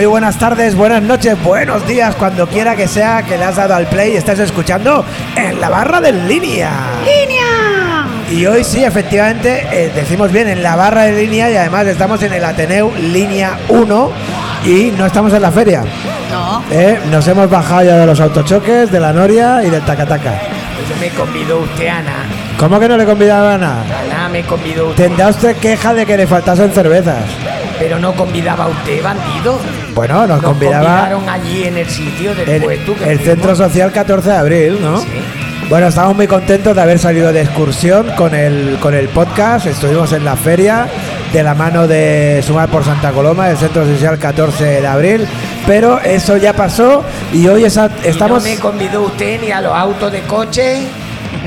muy buenas tardes, buenas noches, buenos días, cuando quiera que sea que le has dado al play y estás escuchando en la barra de línea. ¡Línea! Y hoy sí, efectivamente, eh, decimos bien en la barra de línea y además estamos en el Ateneu Línea 1 y no estamos en la feria. No. Eh, nos hemos bajado ya de los autochoques, de la Noria y del Tacataca. Pues me convidó usted, Ana. ¿Cómo que no le convidaba a? Ana me convidó usted. Tendrá usted queja de que le faltasen cervezas. Pero no convidaba a usted, bandido. Bueno, nos Nos convidaba convidaron allí en el sitio del el, puesto. Centro Social 14 de Abril, ¿no? Sí. Bueno, estamos muy contentos de haber salido de excursión con el, con el podcast. Estuvimos en la feria de la mano de Sumar por Santa Coloma, del Centro Social 14 de Abril. Pero eso ya pasó y hoy esa- Y estamos... no me convidó usted ni a los autos de coche,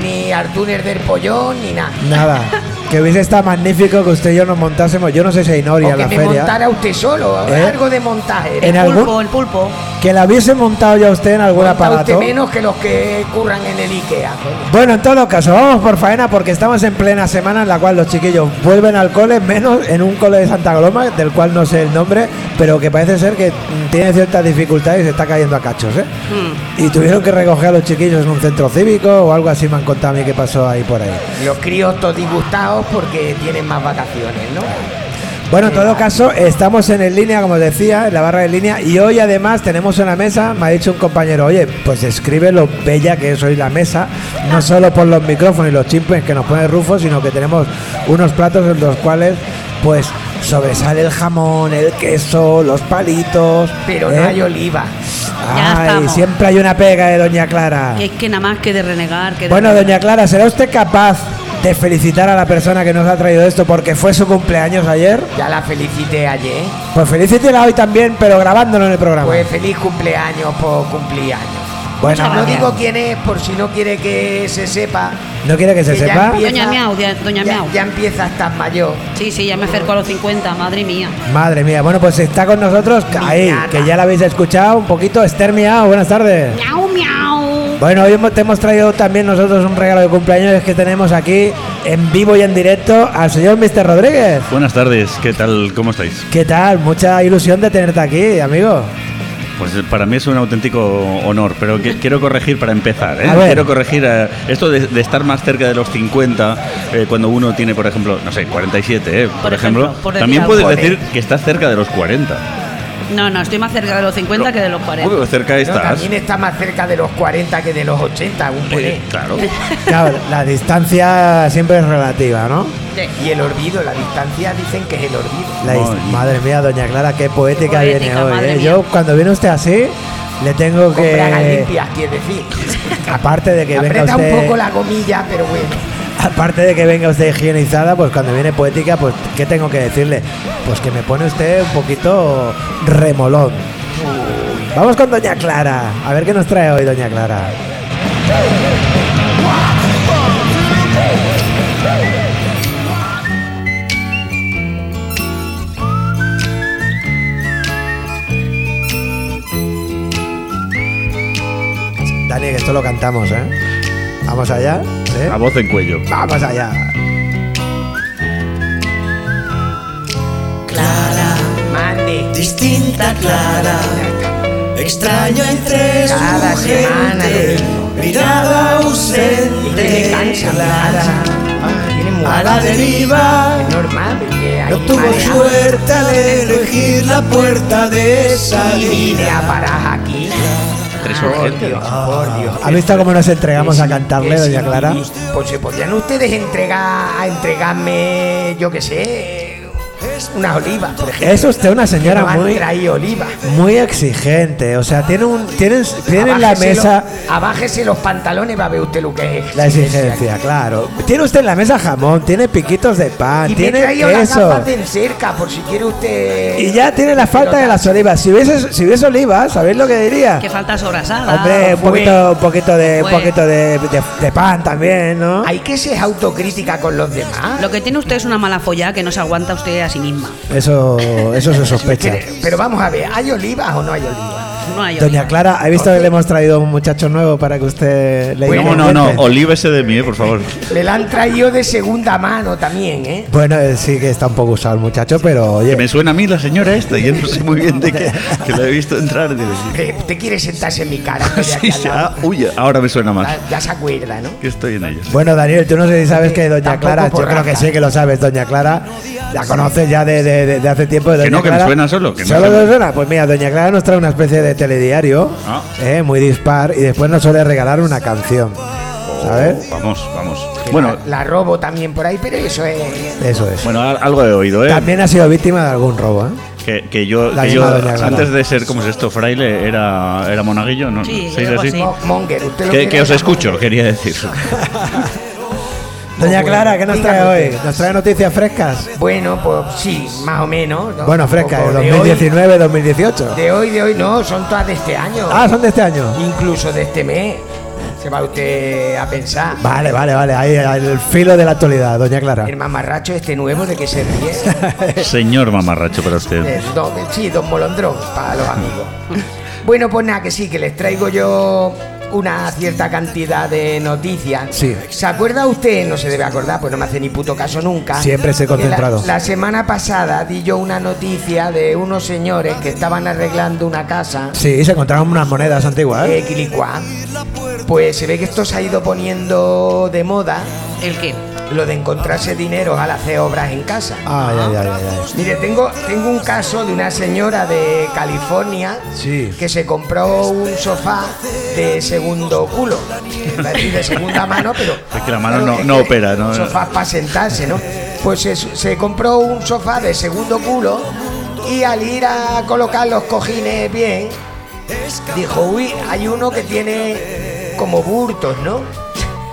ni al túnel del pollón, ni nada. Nada. Que hubiese estado magnífico que usted y yo nos montásemos. Yo no sé si hay Noria en la me feria. montara usted solo, ¿Eh? algo de montaje. En El algún- pulpo, el pulpo. Que la hubiese montado ya usted en algún Monta aparato. usted menos que los que curran en el Ikea. coño. Bueno, en todo caso, vamos por faena porque estamos en plena semana en la cual los chiquillos vuelven al cole, menos en un cole de Santa Coloma, del cual no sé el nombre, pero que parece ser que tiene ciertas dificultades y se está cayendo a cachos, ¿eh? Mm. Y tuvieron que recoger a los chiquillos en un centro cívico o algo así me han contado a mí que pasó ahí por ahí. Los críos todos disgustados porque tienen más vacaciones, ¿no? Bueno, en todo caso, estamos en el línea, como os decía, en la barra de línea, y hoy además tenemos una mesa, me ha dicho un compañero, oye, pues escribe lo bella que es hoy la mesa, no solo por los micrófonos y los chimpes que nos pone Rufo, sino que tenemos unos platos en los cuales, pues, sobresale el jamón, el queso, los palitos. Pero ¿eh? no hay oliva. Ay, siempre hay una pega de Doña Clara. Es que nada más que de renegar. Que de Bueno, renegar. doña Clara, ¿será usted capaz de felicitar a la persona que nos ha traído esto porque fue su cumpleaños ayer? Ya la felicité ayer. Pues felicítela hoy también, pero grabándolo en el programa. Pues feliz cumpleaños por cumplir años. Bueno, no digo quién es por si no quiere que se sepa. ¿No quiere que se que ya sepa? empieza- Doña Miau, doña ya, Miau. ya empieza a estar mayor. Sí, sí, ya me acerco a los 50, madre mía. Madre mía, bueno, pues está con nosotros, ahí, que ya la habéis escuchado un poquito, Esther Miau, buenas tardes. Miau, miau. Bueno, hoy hemos- te hemos traído también nosotros un regalo de cumpleaños que tenemos aquí en vivo y en directo al señor Mr. Rodríguez. Buenas tardes, ¿qué tal? ¿Cómo estáis? ¿Qué tal? Mucha ilusión de tenerte aquí, amigo. Pues eh, para mí es un auténtico honor, pero que- quiero corregir para empezar. ¿eh? Quiero corregir eh, esto de, de estar más cerca de los 50, eh, cuando uno tiene, por ejemplo, no sé, 47, ¿eh? por, Por ejemplo. ejemplo, por decir también puedes decir que estás cerca de los 40. No, no, estoy más cerca de los 50 que de los 40. Uy, cerca No, estás. también está más cerca de los 40 que de los 80, un Eh, claro. Claro, la distancia siempre es relativa, ¿no? Sí. Y el olvido, la distancia dicen que es el olvido. La. Madre mía, doña Clara, qué poética, Poética, viene hoy. ¿eh? Yo cuando viene usted así, le tengo que... limpias, quiere decir. Aparte de que venga Aprieta usted... un poco la gomilla, pero bueno. Aparte de que venga usted higienizada, pues cuando viene poética, pues ¿qué tengo que decirle? Pues que me pone usted un poquito remolón. Vamos con Doña Clara, a ver qué nos trae hoy Doña Clara. Dani, que esto lo cantamos, ¿eh? Vamos allá, ¿sí? A voz en cuello. Vamos allá. Clara, Mande. distinta Clara, extraño entre su Cada semana lo gente, mismo. mirada ausente, cansa, me Clara, cansa. Ah, a la deriva. Es normal, porque hay No tuvo mareado. suerte al elegir la puerta de Y salida. parar aquí. Tres Por urgencias. Dios, por Dios. ¿Ha visto cómo nos entregamos a cantarle, doña Clara? Pues se podrían ustedes entregar a entregarme, yo qué sé, unas olivas, por ejemplo. Es usted una señora no muy, traído olivas. muy exigente. O sea, tiene un, tienen, tienen en la mesa los- abájese los pantalones, va a ver usted lo que es. la exigencia, claro. Tiene usted en la mesa jamón, tiene piquitos de pan, Y me tiene las queso. de cerca, por si quiere usted. Y ya tiene la falta de las olivas. Si hubiese, si hubiese olivas, ¿sabéis lo que diría? Que falta sobrasada. Hombre, un poquito, un poquito de, un poquito de, de- de pan también, ¿no? Hay que ser autocrítica con los demás. Lo que tiene usted es una mala folla que no se aguanta usted a sí misma. Eso, eso se sospecha. Pero, pero vamos a ver, ¿hay olivas o no hay olivas? No hay Doña oliva. Clara, ¿ha visto que le hemos traído un muchacho nuevo para que usted le Bueno, No, no, no, olívese de mí, eh, por favor. Me la han traído de segunda mano también, ¿eh? Bueno, eh, sí que está un poco usado el muchacho, pero Que oye, me suena a mí la señora esta, y yo no sé muy bien de qué, que la he visto entrar. ¿Te quiere sentarse en mi cara? Sí, lado? ah, uy, ahora me suena más. Ya, ya se acuerda, ¿no? Que estoy en ello. Bueno, Daniel, tú no sé si sabes que Doña Tampoco Clara, yo creo que sí que lo sabes, Doña Clara, la conoces ya de, de- de- de hace tiempo. de Que no, que me suena solo, que no ¿Solo te suena? Pues mira, Doña Clara nos trae una especie de telediario, Ah. eh, muy dispar, y después nos suele regalar una canción, ¿sabes? Vamos, vamos. Bueno, la, la robo también por ahí, pero eso es. Eso es. bueno, al- algo he oído, ¿eh? También ha sido víctima de algún robo, ¿eh? Que, que yo, que antes de ser, ¿cómo es esto? Fraile, era, era monaguillo, ¿no? Sí, ¿Se dice algo así? así. Mo- Monger, usted lo Que, os escucho, Monger. quería decir. Doña bueno, Clara, ¿qué nos trae hoy? ¿Nos trae noticias frescas? Bueno, pues sí, más o menos. ¿no? Bueno, frescas, poco de de hoy- 2019, 2018. De hoy, de hoy, no, son todas de este año. Ah, son de este año. Incluso de este mes. Se va usted a pensar. Vale, vale, vale. Ahí, el filo de la actualidad, Doña Clara. El mamarracho este nuevo de que se ríe. Señor mamarracho para usted. Don- sí, don Molondrón, para los amigos. Bueno, pues nada, que sí, que les traigo yo una cierta cantidad de noticias. Sí. ¿Se acuerda usted? No se debe acordar, pues no me hace ni puto caso nunca. Siempre se la- concentrado. La, semana pasada di yo una noticia de unos señores que estaban arreglando una casa. Sí, se encontraron unas monedas antiguas. ¿eh? Quilicua. Pues se ve que esto se ha ido poniendo de moda, ¿El qué? Lo de encontrarse dinero al hacer obras en casa. Ay, ay, ay, ay. Mire, tengo, tengo un caso de una señora de California Sí. que se compró un sofá de segundo culo. De segunda mano, pero. Es que la mano no- no opera, ¿no? Sofás para sentarse, ¿no? Pues se, se compró un sofá de segundo culo y al ir a colocar los cojines bien, dijo, uy, hay uno que tiene como burtos, ¿no?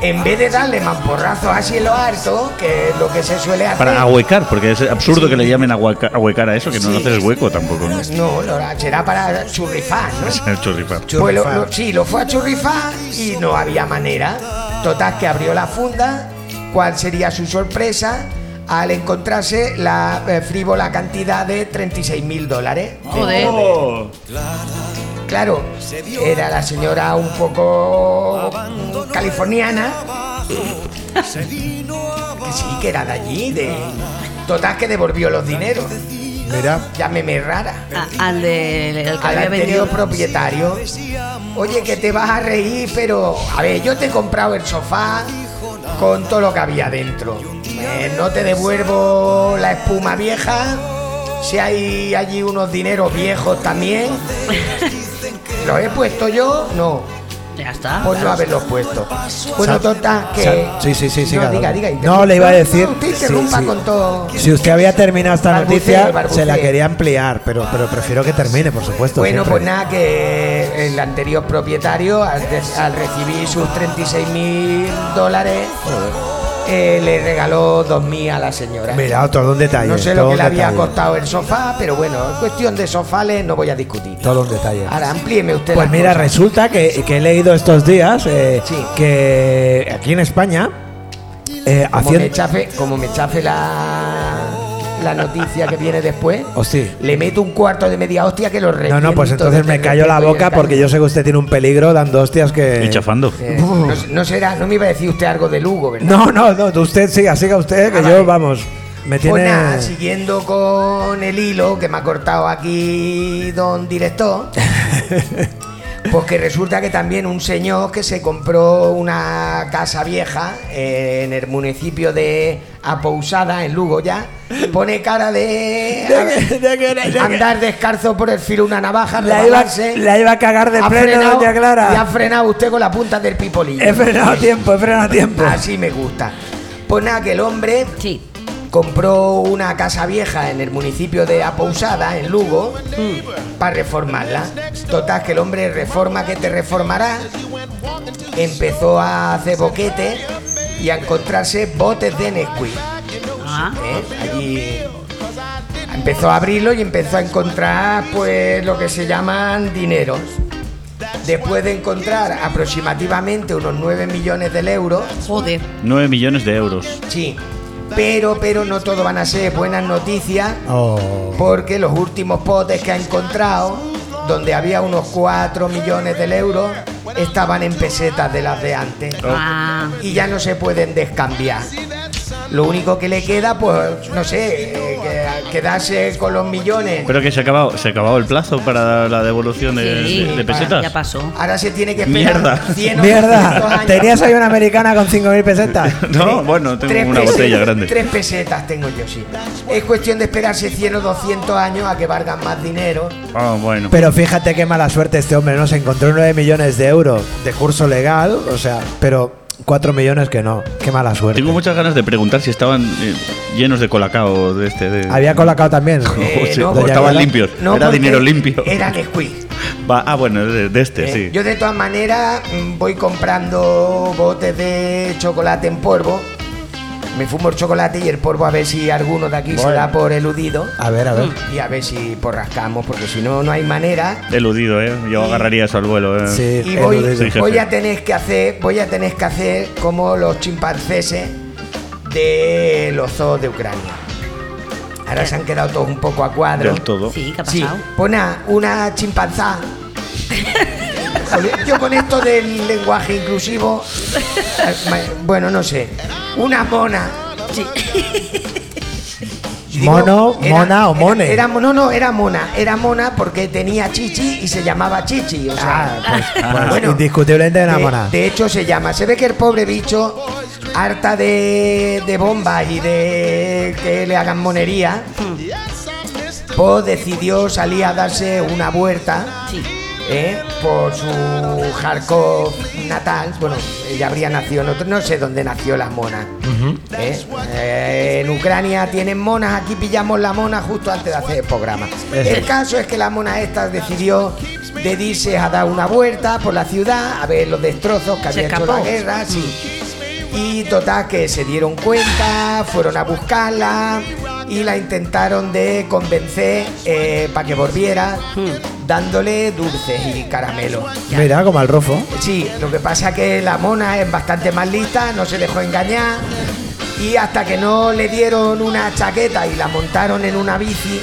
En vez de darle mamporrazos así en lo alto, que es lo que se suele hacer. Para ahuecar, porque es absurdo que le llamen ahueca- ahuecar a eso, que no lo haces hueco tampoco. ¿no? No, lo- será para churrifar, ¿no? Churrifar. Pues lo- lo- sí, lo fue a churrifar y no había manera. Total, que abrió la funda. ¿Cuál sería su sorpresa? Al encontrarse la eh, frívola cantidad de 36 mil dólares. Joder. Claro, era la señora un poco californiana. Que sí, que era de allí. De... Total, que devolvió los dineros. Mira. Llámeme rara. A- al de el que al había vendido. propietario. Oye, que te vas a reír, pero a ver, yo te he comprado el sofá con todo lo que había dentro. Eh, no te devuelvo la espuma vieja. Si hay allí unos dineros viejos también. ¿Los he puesto yo? No. Ya está. Por no haberlos puesto. Bueno, total, que. sa- sí, sí, sí, No, diga, diga. No, le iba a decir- Usted sí, interrumpa sí. con todo. Si usted había terminado esta noticia, se la quería ampliar, pero, pero prefiero que termine, por supuesto. Bueno, siempre. pues nada, que el anterior propietario, al recibir sus 36 mil dólares, eh, le regaló 2.000 a la señora. Mira, todo un detalle. no sé lo que le había detalle, costado el sofá, pero bueno, en cuestión de sofales no voy a discutir. Todo un detalle. Ahora, amplíeme usted. Pues mira, cosas. resulta que, que he leído estos días eh, Sí. que aquí en España, eh, Como haciendo... me chafe, como me chafe la, la noticia que viene después, Hostia. le meto un cuarto de media hostia que lo No, no, pues reviento entonces me callo la boca porque yo sé que usted tiene un peligro dando hostias que... Y chafando. Eh, no, no será, no me iba a decir usted algo de Lugo, ¿verdad? No, no, no, usted siga, siga usted, que Ah, yo, vale. vamos, me tiene... Pues nada, siguiendo con el hilo que me ha cortado aquí don director, pues que resulta que también un señor que se compró una casa vieja eh, en el municipio de Apousada, en Lugo ya, pone cara de, De que- de que- de que- andar descalzo por el filo una navaja, La iba, la iba a cagar de Ha pleno, frenado- doña Y ha Clara. frenado usted con la punta del pipolillo. He frenado a tiempo, he frenado a tiempo. Así me gusta. Pues nada, que el hombre Sí. Compró una casa vieja en el municipio de Apousada, en Lugo, para reformarla. Total, que el hombre reforma que te reformará, empezó a hacer boquete y a encontrarse botes de Nesquik. Ah. ¿eh? Allí empezó a abrirlo y empezó a encontrar pues lo que se llaman dineros. Después de encontrar aproximadamente unos 9 millones de euros, Joder. 9 millones de euros. Sí, pero, pero no todo van a ser buenas noticias, Oh. porque los últimos potes que ha encontrado, donde había unos 4 millones de euros, estaban en pesetas de las de antes. Ah, Y ya no se pueden descambiar. Lo único que le queda, pues, no sé, eh, que- quedarse con los millones. Pero que se ha acabado, se ha acabado el plazo para la devolución de, sí, de- de pesetas. ya pasó. Ahora se tiene que esperar Mierda. 100 o 200 Mierda, años. ¿tenías ahí una americana con 5.000 pesetas? No, bueno, tengo Tres una pesetas- botella grande. Tres pesetas tengo yo, sí. Es cuestión de esperarse 100 o 200 años a que valgan más dinero. Ah, bueno. Pero fíjate qué mala suerte este hombre, ¿no? Se encontró 9 millones de euros de curso legal, o sea, pero 4 millones que no. Qué mala suerte. Tengo muchas ganas de preguntar si estaban eh, llenos de colacao de este. De... Había colocado también. Eh, no, estaban limpios. No, Era dinero limpio. Era Nesquik. Va- ah, bueno, de, de este, ¿eh? sí. Yo de todas maneras mm, voy comprando botes de chocolate en polvo. Me fumo el chocolate y el polvo a ver si alguno de aquí se da por eludido. A ver, a ver. Y a ver si por rascamos, porque si no, no hay manera. Eludido, ¿eh? Yo Y- agarraría eso al vuelo, ¿eh? Sí, Y voy. Sí, voy a tener que hacer, voy a tener que hacer como los chimpancéses de los zoos de Ucrania. Ahora se han quedado todos un poco a cuadro. Del todo. Sí, ¿qué ha Sí, pasado? pon a una chimpanzá. Yo con esto del lenguaje inclusivo, eh, bueno, no sé, una mona. Sí. Digo, Mono, mona o mone. Era, no, no, era mona. Era mona porque tenía chichi y se llamaba chichi. O sea, Ah, pues, indiscutiblemente una de, mona. de hecho se llama. Se ve que el pobre bicho, harta de, de bombas y de que le hagan monería, pues decidió salir a darse una vuelta Sí. ¿Eh? por su Kharkov natal. Bueno, ella habría nacido en otro, no sé dónde nació la mona. ¿eh? Eh, en Ucrania tienen monas, aquí pillamos la mona justo antes de hacer el programa. El caso es que la mona esta decidió dedicarse a dar una vuelta por la ciudad, a ver los destrozos que había hecho la guerra. Sí. Y total que se dieron cuenta, fueron a buscarla y la intentaron de convencer para que volviera dándole dulces y caramelos. Mira, como al rofo. Sí, lo que pasa es que la mona es bastante más lista, no se dejó engañar y hasta que no le dieron una chaqueta y la montaron en una bici,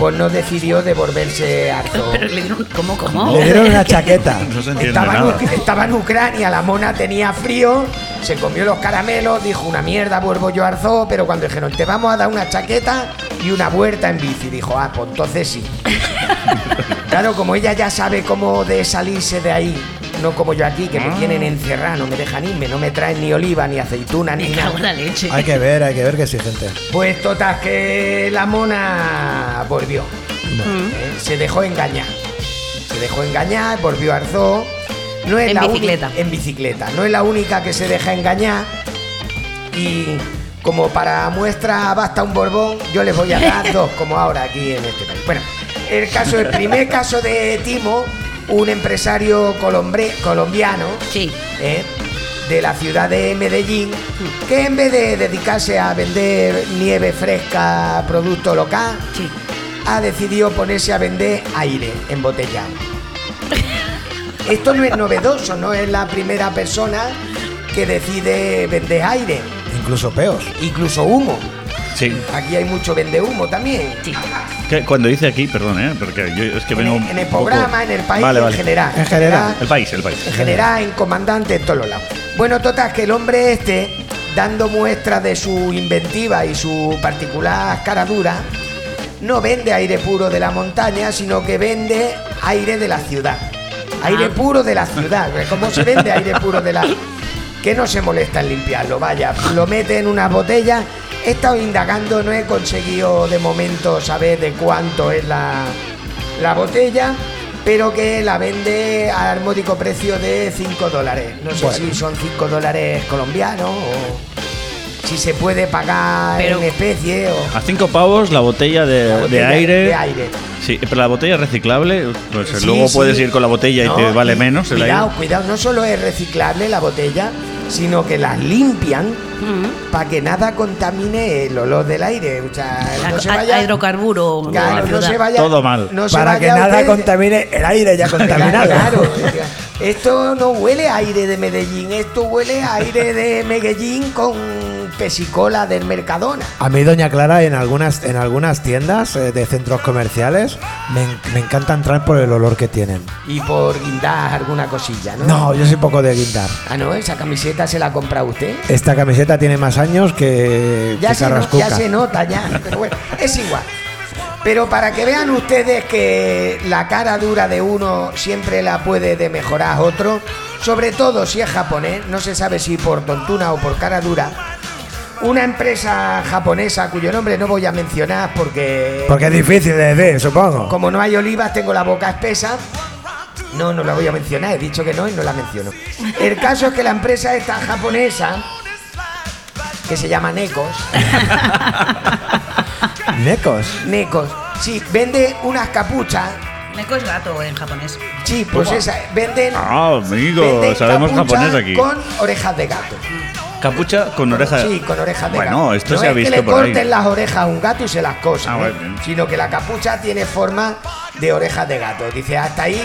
pues no decidió devolverse. Pero le dieron. ¿Cómo, cómo? Le dieron una chaqueta. No se entiende Estaba en, nada. Estaba en Ucrania, la mona tenía frío, se comió los caramelos, dijo una mierda, vuelvo yo al zoo, pero cuando dijeron te vamos a dar una chaqueta y una vuelta en bici, dijo, ah, pues entonces sí. claro, como ella ya sabe cómo de salirse de ahí, no como yo aquí, que me tienen encerrado, no me dejan irme, no me traen ni oliva, ni aceituna, ni Me cago en nada. la leche. Hay que ver, hay que ver que sí, gente. Pues total que la mona volvió. Eh, Se dejó engañar. Se dejó engañar, volvió al zoo. No es En la uni- bicicleta. En bicicleta. No es la única que se deja engañar. Y como para muestra basta un borbón, yo les voy a dar dos, como ahora aquí en este país. Bueno, el caso, el primer caso de Timo, un empresario colombre- colombiano, Sí. ¿eh? de la ciudad de Medellín, que en vez de dedicarse a vender nieve fresca, producto local, Sí. ha decidido ponerse a vender aire embotellado. Esto no es novedoso, no es la primera persona que decide vender aire, Incluso peos. incluso humo. Sí. Aquí hay mucho vende humo también. Sí. Que Cuando dice aquí, perdón, ¿eh? Porque yo es que En vengo. el, en el poco- programa, en el país, Vale, en general. En general. El país, el país. En general, en comandante, en todos los lados. Bueno, total, que el hombre este, dando muestras de su inventiva y su particular cara dura, no vende aire puro de la montaña, sino que vende aire de la ciudad. Aire Ah. puro de la ciudad. ¿Cómo se vende aire puro de la Que no se molesta en limpiarlo, vaya, lo mete en una botella. He estado indagando, no he conseguido de momento saber de cuánto es la, la botella, pero que la vende al módico precio de 5 dólares. No sé Bueno. si son 5 dólares colombianos o si se puede pagar Pero- en especie o A cinco pavos la botella de, la de botella aire. de aire. Sí, pero la botella es reciclable. Pues Sí, luego sí. puedes ir con la botella No, y te vale y menos el Cuidado, aire. cuidado, no solo es reciclable la botella, sino que las limpian Mm. para que nada contamine el olor del aire. O sea, no se A- vaya. Hidrocarburo. Claro, la no se vaya. Todo mal. no se Para que nada usted- contamine el aire ya contaminado. Claro, Esto no huele a aire de Medellín, esto huele a aire de Medellín con pesicola del Mercadona. A mí, doña Clara, en algunas, en algunas tiendas eh, de centros comerciales me, en- me encanta entrar por el olor que tienen. Y por guindar alguna cosilla, ¿no? No, yo soy poco de guindar. Ah, no, esa camiseta se la ha comprado usted. Esta camiseta tiene más años que, Ya que se, no- ya se nota, ya. Pero bueno, es igual. Pero para que vean ustedes que la cara dura de uno siempre la puede de mejorar otro, sobre todo si es japonés, no se sabe si por tontuna o por cara dura, una empresa japonesa cuyo nombre no voy a mencionar porque, Porque es difícil de decir, supongo. como no hay olivas tengo la boca espesa. No, no la voy a mencionar, he dicho que no y no la menciono. El caso es que la empresa esta japonesa, que se llama Necos, Necos. Necos. Sí, vende unas capuchas. Neko es gato en japonés. Sí, pues esa. Venden. Ah, amigo, venden sabemos japonés aquí. Con orejas de gato. Capucha con oreja. Sí, con orejas de gato. Bueno, esto no se ha es visto que le por ahí. corten las orejas a un gato y se las cosan, Ah, ¿eh? sino que la capucha tiene forma de orejas de gato. Dice, hasta ahí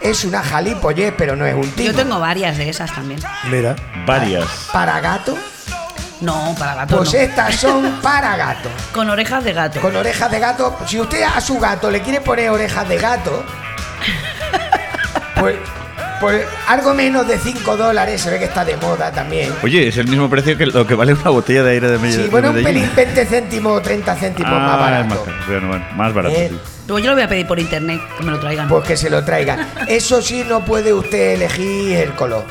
es una jalipollez, pero no es un timo. Yo tengo varias de esas también. Mira. Varias. Para gato, No, para gato pues no. estas son para gato. Con orejas de gato. Con orejas de gato, si usted a su gato le quiere poner orejas de gato, pues, pues algo menos de 5 dólares, se ve que está de moda también. Oye, es el mismo precio que lo que vale una botella de aire de Medellín. Sí, bueno, un pelín, 20 céntimos o 30 céntimos Ah, más es barato. más, bueno, bueno, más barato. Eh, sí. Yo lo voy a pedir por internet, que me lo traigan. Pues que se lo traigan. Eso sí, no puede usted elegir el color.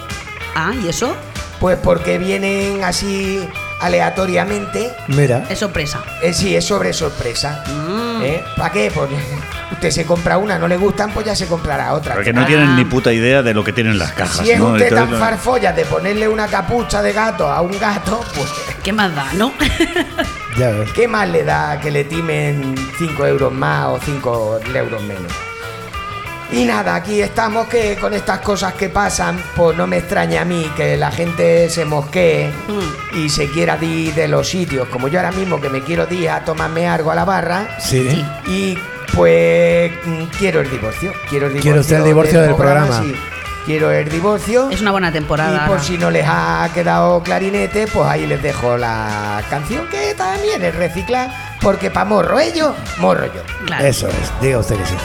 Ah, ¿y eso? Pues porque vienen así aleatoriamente. Mira. Es sorpresa. Eh, sí, es sobre sorpresa. Mm. ¿Eh? ¿Para qué? Pues usted se compra una, no le gustan, pues ya se comprará otra. Porque no tienen ni puta idea de lo que tienen las cajas. Si es ¿no? usted tan farfolla de ponerle una capucha de gato a un gato, pues ¿Qué más da, no? Ya ves. ¿qué más le da que le timen 5 euros más o 5 euros menos? Y nada, aquí estamos que con estas cosas que pasan, pues no me extraña a mí que la gente se mosquee y se quiera ir de los sitios, como yo ahora mismo que me quiero ir a tomarme algo a la barra Sí. Y pues mm, quiero el divorcio. Quiero el divorcio, ¿Quiere usted el divorcio del programa? sí. Quiero el divorcio. Es una buena temporada. Y por si no les ha quedado clarinete, pues ahí les dejo la canción que también es reciclar, porque pa' morro ellos, morro yo. Claro. Eso es. Diga usted que sí.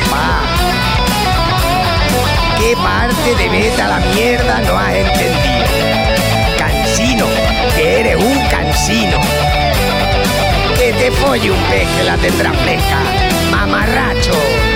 Paz. ¿Qué parte de vete a la mierda no has entendido? Cansino, que eres un cansino. Que te folle un pez que la tendrá fresca, mamarracho.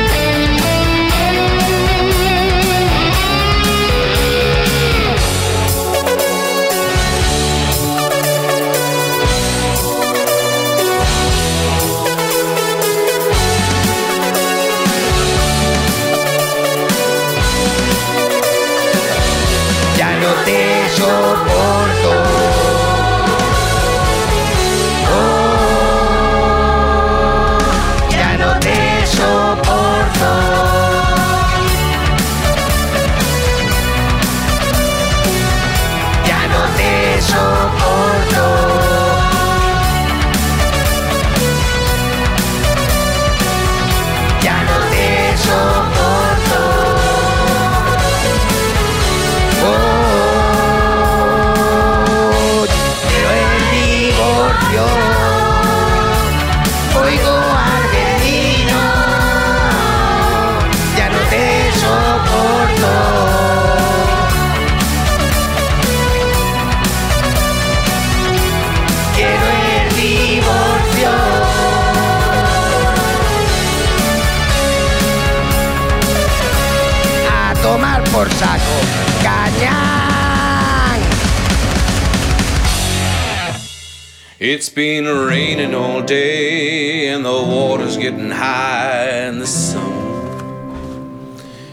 It's been raining all day and the water's getting high in the summer.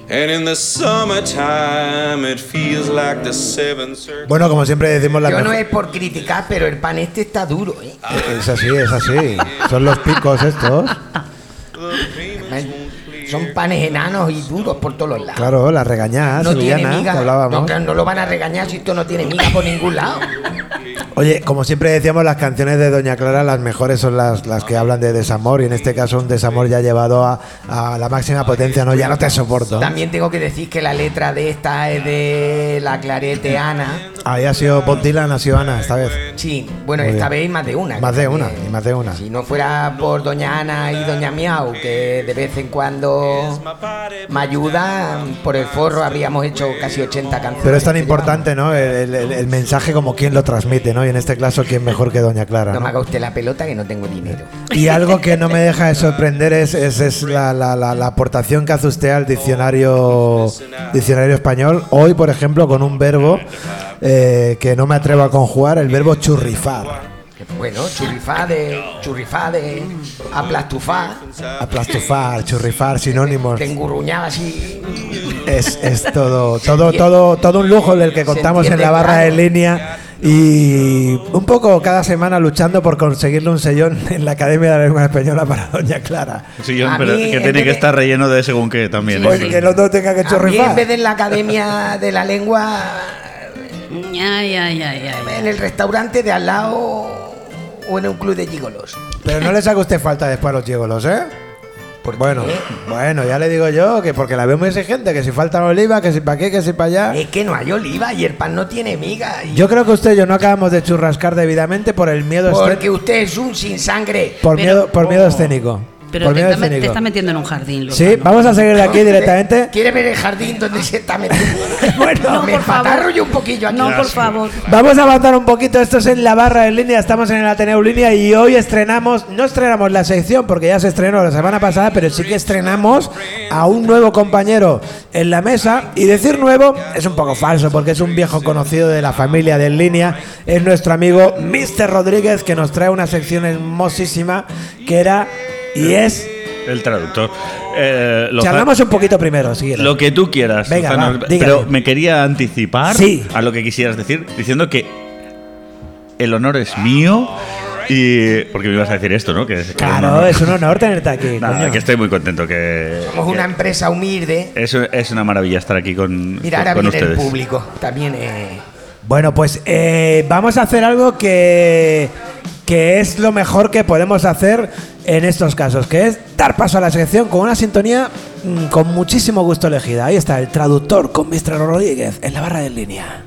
And in the summertime, it feels like the seventh circle. Bueno, como siempre decimos la Yo no mejor- es por criticar, pero el pan este está duro, ¿eh? Es así, es así. Son los picos estos. Son panes enanos y duros por todos los lados. Claro, la regañada no tiene miga. que No, hablábamos. que no lo van a regañar si esto no tiene miga por ningún lado. Oye, como siempre decíamos, las canciones de Doña Clara, las mejores son las, las que hablan de desamor y en este caso un desamor ya llevado a, a la máxima potencia, ¿no? Ya no te soporto. También tengo que decir que la letra de esta es de la Clarete Ana. Ahí ha sido Bob Dylan, ha sido Ana esta vez. Sí, bueno, Muy esta bien. vez más de una. Más de una, y más de una. Si no fuera por Doña Ana y Doña Miau, que de vez en cuando me ayudan, por el forro habríamos hecho casi 80 canciones. Pero es tan importante, ¿no? El, el- el mensaje como quien lo transmite, ¿no? Y en este caso, ¿quién mejor que Doña Clara? No ¿no? me haga usted la pelota que no tengo dinero. Y algo que no me deja de sorprender es, es- es la, la- la- la aportación que hace usted al diccionario, diccionario español. Hoy, por ejemplo, con un verbo eh, que no me atrevo a conjugar, el verbo churrifar. Bueno, churrifá de. churrifá de. aplastufá, Aplastufar, churrifar, sinónimos. de engurruñar así. Es, es todo, todo, todo, todo un lujo del que contamos en la barra de línea y un poco cada semana luchando por conseguirle un sellón en la Academia de la Lengua Española para Doña Clara. Sí, A pero mí, que en tiene que de- estar relleno de según qué también. Pues eso. que no tenga que churrifar. en vez de en la academia de la lengua, Ay, ay, ay, ay. en el restaurante de al lado o en un club de gigolos. Pero no le saca usted falta después a los gigolos, ¿eh? ¿Por Bueno, qué? bueno, ya le digo yo que porque la veo muy exigente, que si faltan oliva, que si para qué, que si para allá. Es que no hay oliva y el pan no tiene miga. y- Yo creo que usted y yo no acabamos de churrascar debidamente por el miedo porque escénico. usted es un sin sangre. Por Pero- miedo, por miedo escénico. Pero por te está, te escénico. está metiendo en un jardín. Sí, Lozano. vamos a seguir de aquí directamente. ¿Quiere ver el jardín donde se está metiendo? Bueno, No, me por favor. yo un poquillo aquí. No, por favor. Vamos a avanzar un poquito. Esto es en la barra en línea. Estamos en el Ateneo Línea y hoy estrenamos, no estrenamos la sección porque ya se estrenó la semana pasada, pero sí que estrenamos a un nuevo compañero en la mesa. Y decir nuevo es un poco falso porque es un viejo conocido de la familia de En línea. Es nuestro amigo Mr. Rodríguez que nos trae una sección hermosísima que era y es. El traductor. Eh, lo, Charlamos un poquito primero, si quieres. lo que tú quieras. Venga, va, pero me quería anticipar Sí. a lo que quisieras decir, diciendo que el honor es mío. Y. Porque me ibas a decir esto, ¿no? Que, que Claro, es un honor tenerte aquí. Nada, coño. que estoy muy contento. Que, Somos una empresa humilde. es, es una maravilla estar aquí con, Mira, ahora con viene el ustedes. público. También eh, Bueno, pues eh, vamos a hacer algo que, que es lo mejor que podemos hacer en estos casos, que es dar paso a la sección con una sintonía mm, con muchísimo gusto elegida. Ahí está el traductor con Mr. Rodríguez en la barra de línea.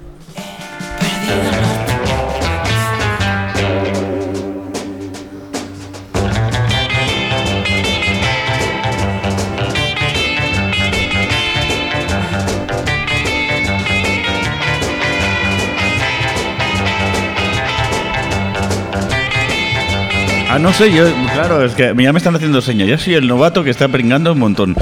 Ah, no sé, yo, claro, es que ya me están haciendo señas. Ya soy el novato que está pringando un montón.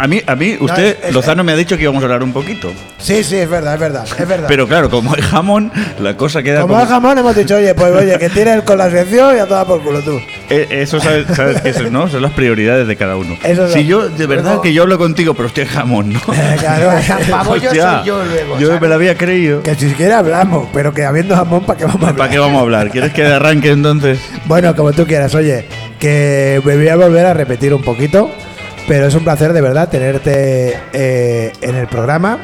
A mí, a mí usted, es- es- Lozano, me ha dicho que íbamos a hablar un poquito. Sí, sí, es verdad, es verdad, es verdad. Pero claro, como hay jamón, la cosa queda como como- el jamón hemos dicho, oye, pues oye, que tire el con la sección y a toda por culo tú. Eh, Eso sabes, sabes que eso, ¿no? Son las prioridades de cada uno. Eso es si yo, de verdad Luego- que yo hablo contigo, pero estoy jamón, ¿no? Eh, claro, Pavo yo soy yo luego. yo ¿sabes? me lo había creído. que si siquiera hablamos, pero que habiendo jamón, ¿para qué vamos a hablar? ¿Para qué vamos a hablar? ¿Quieres que arranque entonces? Bueno, como tú quieras, oye, que me voy a volver a repetir un poquito, pero es un placer de verdad tenerte eh, en el programa,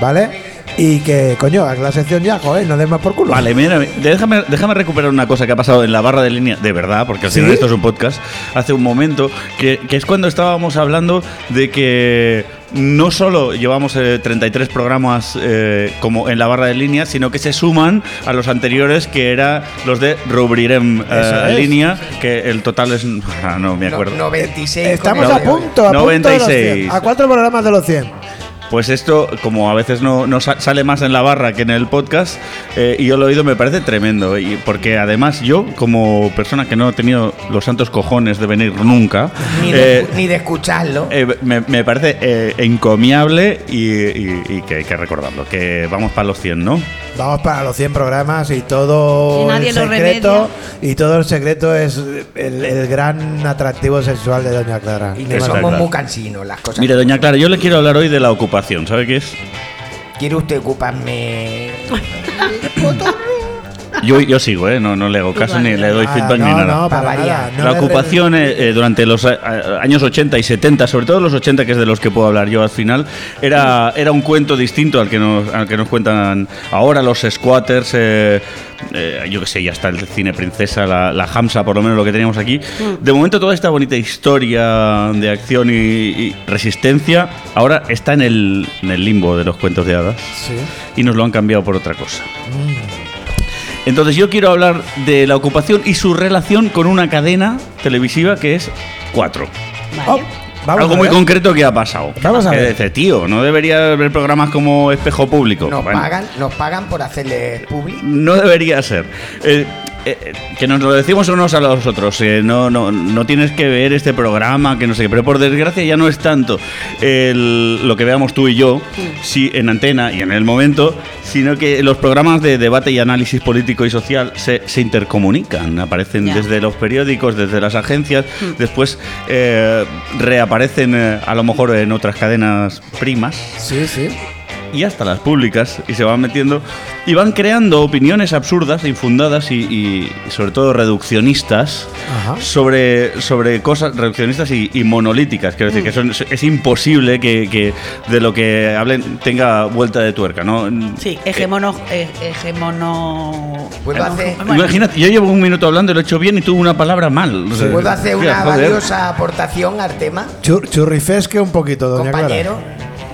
¿vale? Y que, coño, haz la sección ya, joder, no des más por culo. Vale, mira, déjame, déjame recuperar una cosa que ha pasado en la barra de línea, de verdad, porque al ¿Sí? final esto es un podcast, hace un momento, que, que es cuando estábamos hablando de que no solo llevamos eh, 33 programas eh, como en la barra de línea, sino que se suman a los anteriores que eran los de Rubrirem eh, línea, que el total es... no me No- acuerdo. 96. Estamos a punto, a punto de los 96. 100. A cuatro programas de los 100. Pues esto, como a veces no, no sa- sale más en la barra que en el podcast, eh, y yo lo he oído, me parece tremendo. Y porque además yo, como persona que no he tenido los santos cojones de venir nunca, Ni de, eh, ni de escucharlo. eh, me, me parece encomiable y, y- y que hay que recordarlo, que vamos para los 100, ¿no? Vamos para los 100 programas y todo Y nadie el lo secreto y todo el secreto es el, el gran atractivo sexual de Doña Clara. y que somos muy cansinos las cosas. Mire, doña Clara, yo le quiero hablar hoy de la ocupación, ¿sabe qué es? ¿Quiere usted ocuparme? Yo, yo sigo, ¿eh? No, no le hago caso ni le doy Ah, feedback no, ni nada. no, para Pa' nada. la ocupación eh, eh, durante los a- a- años 80 y 70, sobre todo los 80, que es de los que puedo hablar yo al final, era, era un cuento distinto al que nos, al que nos cuentan ahora los squatters. eh, eh, yo qué sé, ya está el cine princesa, la, la Hamsa, por lo menos lo que teníamos aquí. De momento, toda esta bonita historia de acción y, y resistencia ahora está en el, en el limbo de los cuentos de hadas Sí. y nos lo han cambiado por otra cosa. Entonces yo quiero hablar de la ocupación y su relación con una cadena televisiva que es 4. Vale. Oh, vamos Algo a muy ver. concreto que ha pasado. Vamos a Que ver. dice, tío, no debería haber programas como Espejo Público. Nos Bueno, pagan, nos pagan por hacerle public. No debería ser. Eh, eh, que nos lo decimos unos a los otros. eh, no, no, no tienes que ver este programa, que no sé qué. Pero por desgracia ya no es tanto el- lo que veamos tú y yo, sí, en antena y en el momento, sino que los programas de debate y análisis político y social se, se intercomunican. Aparecen Ya. desde los periódicos, desde las agencias, después eh, reaparecen eh, a lo mejor en otras cadenas primas Sí, sí. Y hasta las públicas y se van metiendo y van creando opiniones absurdas, infundadas y, y sobre todo reduccionistas Ajá. sobre, sobre cosas reduccionistas y, y monolíticas. Quiero decir que son- es imposible que, que de lo que hablen tenga vuelta de tuerca, ¿no? Sí, hegemono. eh, hegemono. ¿Puedo hacer- Bueno, Imagínate, yo llevo un minuto hablando y lo he hecho bien y tuve una palabra mal. O sea, ¿Puedo hacer una valiosa aportación al tema? Chur- churrifesque un poquito, Doña Clara.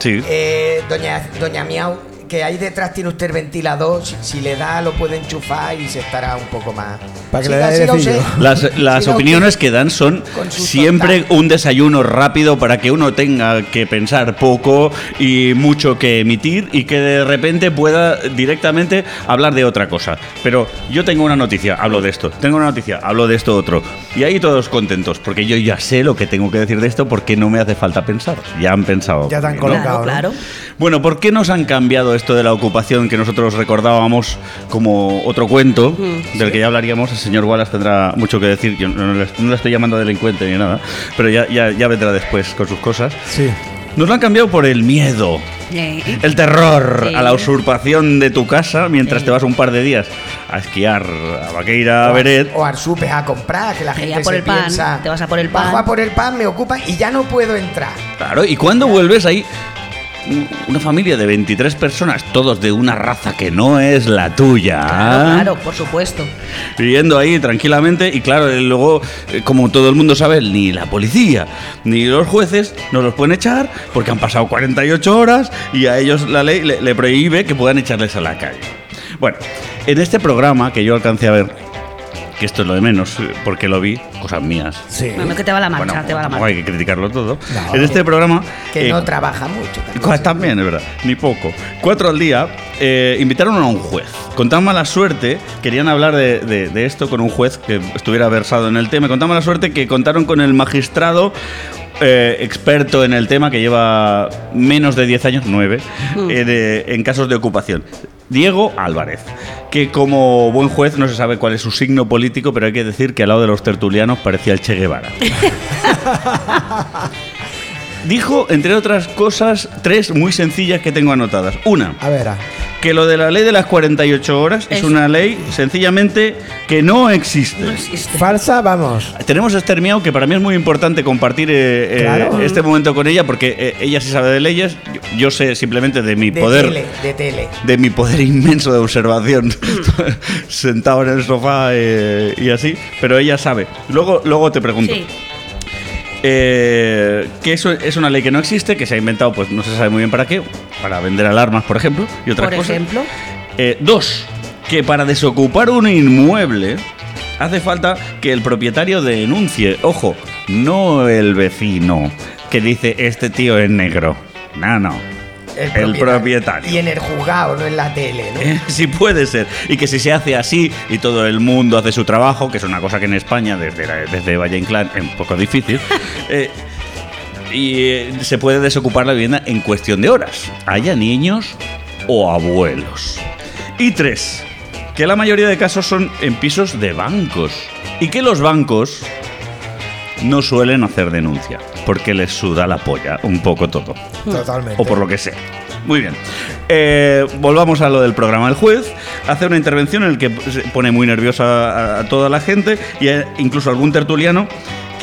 Sí. eh, doña, doña Miau, que ahí detrás tiene usted el ventilador, si, si le da lo puede enchufar y se estará un poco más. Para que le Siga, dé siga airecillo. usted. Las, las Siga opiniones usted. que dan son siempre un desayuno rápido para que uno tenga que pensar poco y mucho que emitir y que de repente pueda directamente hablar de otra cosa. Pero yo tengo una noticia, hablo de esto. Tengo una noticia, hablo de esto otro. Y ahí todos contentos, porque yo ya sé lo que tengo que decir de esto porque no me hace falta pensar. Ya han pensado. Ya te han colocado. Claro, ¿no? claro. Bueno, ¿por qué nos han cambiado esto de la ocupación que nosotros recordábamos como otro cuento, del que ya hablaríamos? El señor Wallace tendrá mucho que decir. Yo no, le, no le estoy llamando delincuente ni nada, pero ya, ya, ya vendrá después con sus cosas. Sí. Nos lo han cambiado por el miedo, el terror Sí. a la usurpación de tu casa mientras Sí. te vas un par de días a esquiar a Vaqueira, a Beret. O al súper a comprar, que la Sí, gente a por se el pan, piensa, te vas a por el Bajo pan". a por el pan, me ocupan y ya no puedo entrar. Claro, y cuando vuelves ahí, una familia de 23 personas, todos de una raza que no es la tuya. claro, claro, por supuesto. viviendo ahí tranquilamente y claro, eh, luego, eh, como todo el mundo sabe, ni la policía ni los jueces nos los pueden echar porque han pasado 48 horas y a ellos la ley le, le prohíbe que puedan echarles a la calle. Bueno, en este programa que yo alcancé a ver, que esto es lo de menos, eh, porque lo vi, cosas mías. Sí. Bueno, que te va la marcha, Bueno, te va la marcha. hay que criticarlo todo. No. En este programa... Que eh, no trabaja mucho. también. Cosas también, es verdad, ni poco. Cuatro al día, eh, invitaron a un juez. con tan mala suerte, querían hablar de, de- de esto con un juez que estuviera versado en el tema, y con tan mala suerte que contaron con el magistrado eh, experto en el tema que lleva menos de 10 años, 9, en, eh, en casos de ocupación. Diego Álvarez, que como buen juez no se sabe cuál es su signo político, pero hay que decir que al lado de los tertulianos parecía el Che Guevara. Dijo, entre otras cosas, tres muy sencillas que tengo anotadas. Una, A ver, ah, que lo de la ley de las 48 horas es Es- una ley sencillamente que no existe. No existe. falsa, vamos. Tenemos a Esther Miau, que para mí es muy importante compartir eh, eh, este momento con ella, porque eh, ella sí sabe de leyes, yo, yo sé simplemente de mi De poder. tele, de tele. De mi poder inmenso de observación, sentado en el sofá eh, y así, pero ella sabe. Luego, luego te pregunto. Sí. Eh, que eso es una ley que no existe, que se ha inventado, pues no se sabe muy bien para qué, para vender alarmas, por ejemplo, y otras Por cosas. ejemplo. Eh, dos, que para desocupar un inmueble hace falta que el propietario denuncie, ojo, no el vecino que dice este tío es negro. No, no. El propietario. Y en el juzgado, no en la tele, ¿no? Eh, Sí puede ser. Y que si se hace así y todo el mundo hace su trabajo, que es una cosa que en España desde, la- desde Valle Inclán es un poco difícil, eh, y eh, se puede desocupar la vivienda en cuestión de horas, haya niños o abuelos. Y tres, que la mayoría de casos son en pisos de bancos y que los bancos no suelen hacer denuncia porque les suda la polla un poco todo Totalmente. o por lo que sea. Muy bien. Eh, volvamos a lo del programa. El juez hace una intervención en el que se pone muy nerviosa a, a toda la gente y a- incluso algún tertuliano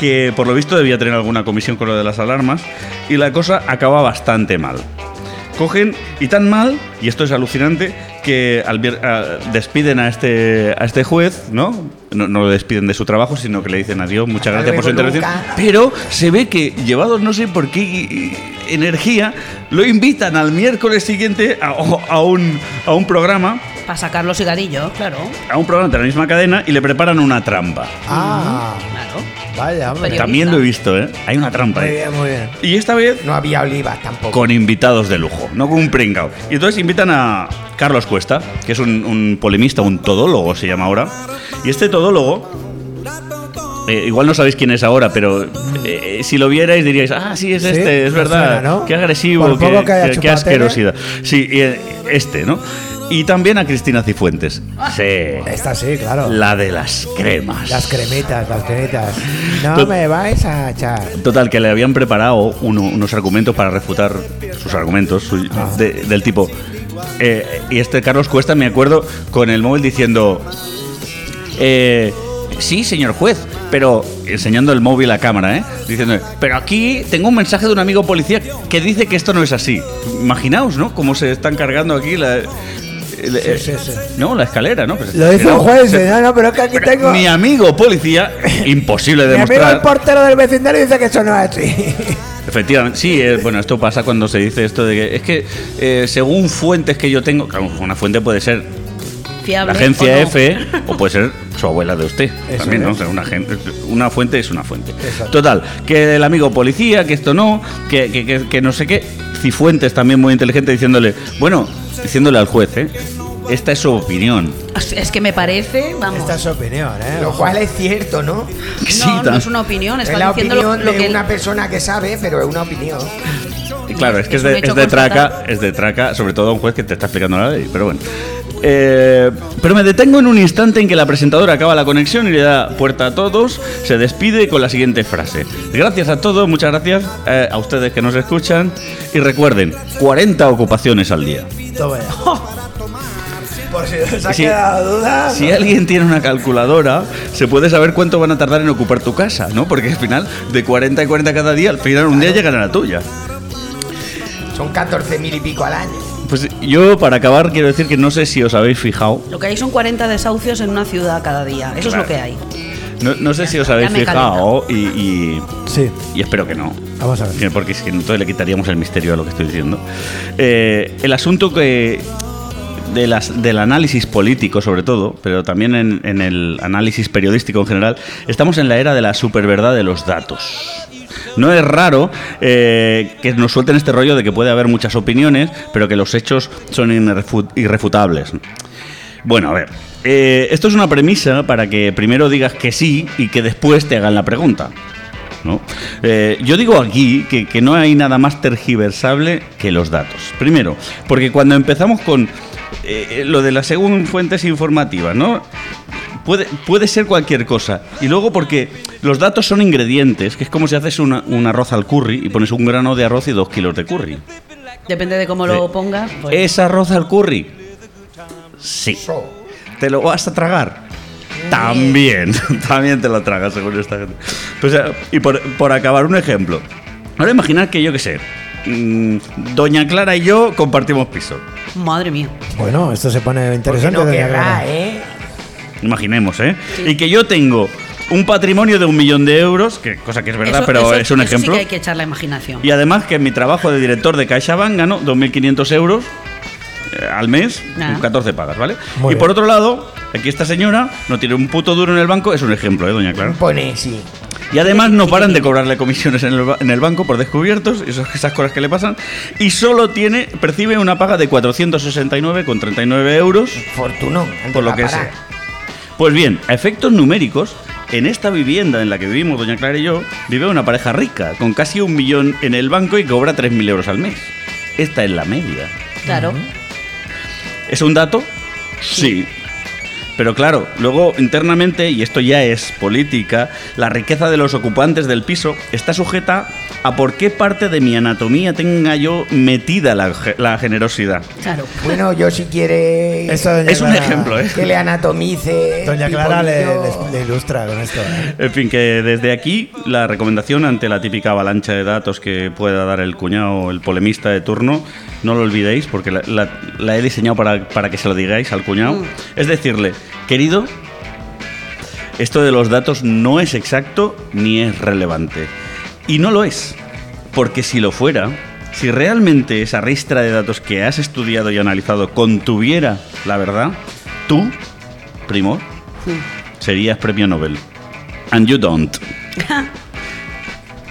que por lo visto debía tener alguna comisión con lo de las alarmas y la cosa acaba bastante mal. Cogen y tan mal, y esto es alucinante, que al despiden a este, a este juez, ¿no? ¿no? no lo despiden de su trabajo, sino que le dicen adiós, muchas Hasta gracias por su intervención. Pero se ve que, llevados no sé por qué energía, lo invitan al miércoles siguiente a, a un, a un programa, Para sacar los cigarrillos, claro. a un programa de la misma cadena y le preparan una trampa. Ah, Claro. Vaya, hombre. También lo he visto, ¿eh? Hay una trampa Muy ahí. bien, muy bien. Y esta vez No había olivas tampoco. con invitados de lujo, no con un pringao. Y entonces invitan a Carlos Cuesta, que es un, un polemista, un todólogo se llama ahora. Y este todólogo, eh, igual no sabéis quién es ahora, pero eh, si lo vierais diríais, ah, sí, es Sí, este, es me verdad. suena, ¿no? Qué agresivo, Por qué, poco que haya qué- qué chupado tele. asquerosidad. Sí, y, eh, este, ¿no? Y también a Cristina Cifuentes. Sí. Esta sí, claro. La de las cremas. Las cremitas, las cremitas. No Tot- me vais a echar. Total, que le habían preparado uno- unos argumentos para refutar sus argumentos su- de- del tipo. eh, y este Carlos Cuesta, me acuerdo, con el móvil diciendo. eh, sí, señor juez, pero enseñando el móvil a cámara, ¿eh? Diciendo, pero aquí tengo un mensaje de un amigo policía que dice que esto no es así. Imaginaos, ¿no? Cómo se están cargando aquí la. Eh, sí, sí. No, la escalera, ¿no? Pues, Lo dice un juez, se- no, no, pero es que aquí tengo. Mi amigo policía, imposible de Mi amigo el demostrar. portero del vecindario dice que eso no es así. Efectivamente, sí, eh, bueno, esto pasa cuando se dice esto de que es que eh, según fuentes que yo tengo, claro, una fuente puede ser Fiable. la agencia o no. F o puede ser su abuela de usted. Eso También, ¿no? es. O sea, una, fuente es una fuente. Exacto. Total, que el amigo policía, que esto no, que, que- que- que no sé qué. Cifuentes también muy inteligente diciéndole, bueno, diciéndole al juez, ¿eh? Esta es su opinión. Es que me parece, vamos. Esta es su opinión, ¿eh? Lo cual es cierto, ¿no? Sí, no, no es una opinión, Es la diciendo opinión lo, lo de que una persona que sabe, pero es una opinión. Y claro, es que es, de, es de traca, es de traca, sobre todo a un juez que te está explicando la ley, pero bueno. Eh, pero me detengo en un instante en que la presentadora acaba la conexión y le da puerta a todos, se despide con la siguiente frase. Gracias a todos, muchas gracias eh, a ustedes que nos escuchan y recuerden, 40 ocupaciones al día. Por si ha Si- duda. Si alguien tiene una calculadora, se puede saber cuánto van a tardar en ocupar tu casa, ¿no? Porque al final, de 40 y 40 cada día, al final un día llegan a la tuya. Son 14 mil y pico al año. Pues yo, para acabar, quiero decir que no sé si os habéis fijado Lo que hay son 40 desahucios en una ciudad cada día. Eso Claro. es lo que hay. No, no sé si os habéis fijado y, y- Sí, y espero que no. vamos a ver. Que- Porque es que entonces le quitaríamos el misterio a lo que estoy diciendo. Eh, el asunto que de las, del análisis político sobre todo, pero también en, en el análisis periodístico en general, estamos en la era de la superverdad de los datos. No es raro eh, que nos suelten este rollo de que puede haber muchas opiniones, pero que los hechos son irrefutables. Bueno, a ver. eh, esto es una premisa para que primero digas que sí y que después te hagan la pregunta. ¿no? Eh, yo digo aquí que, no hay nada más tergiversable que los datos. Primero, porque cuando empezamos con lo de las según fuentes informativas, ¿no? Puede, puede ser cualquier cosa. Y luego porque los datos son ingredientes, que es como si haces una- un arroz al curry y pones un grano de arroz y dos kilos de curry. Depende de cómo lo pongas. pues- ¿Es arroz al curry? Sí. ¿Te lo vas a tragar? También, también te lo tragas según esta gente. Pues, y por, por acabar, un ejemplo. Ahora imaginad que yo qué sé, mm, Doña Clara y yo compartimos piso. Madre mía. Bueno, esto se pone interesante. no querrá. ¿eh? Imaginemos, ¿eh? Y que yo tengo un patrimonio de un millón de euros, que cosa que es verdad, Eso- pero eso- es un eso sí ejemplo. que hay que echar la imaginación. Y además que en mi trabajo de director de CaixaBank gano 2.500 euros eh, al mes, Ah. con 14 pagas, ¿vale? Muy y por otro lado, aquí esta señora no tiene un puto duro en el banco, es un ejemplo, ¿eh, doña Clara? Pone, sí. Y además no paran de cobrarle comisiones en el, en el banco por descubiertos, esas, esas cosas que le pasan, y solo tiene, percibe una paga de 469,39 euros, Fortunón. por lo que sea. Pues bien, a efectos numéricos, en esta vivienda en la que vivimos, doña Clara y yo, vive una pareja rica, con casi un millón en el banco y cobra 3.000 euros al mes. Esta es la media. Claro. ¿Es un dato? Sí. Pero claro, luego internamente, y esto ya es política, la riqueza de los ocupantes del piso está sujeta a por qué parte de mi anatomía tenga yo metida la, la generosidad. Claro. Bueno, yo si quiere doña Es un Clara- ejemplo, ¿eh? que le anatomice. Doña Clara le, les- le ilustra con esto. ¿eh? En fin, que desde aquí la recomendación ante la típica avalancha de datos que pueda dar el cuñado o el polemista de turno, no lo olvidéis porque la, la- la he diseñado para, para que se lo digáis al cuñado. Mm. Es decirle, querido, esto de los datos no es exacto ni es relevante. Y no lo es, porque si lo fuera, si realmente esa ristra de datos que has estudiado y analizado contuviera la verdad, tú, primo, serías premio Nobel. And you don't.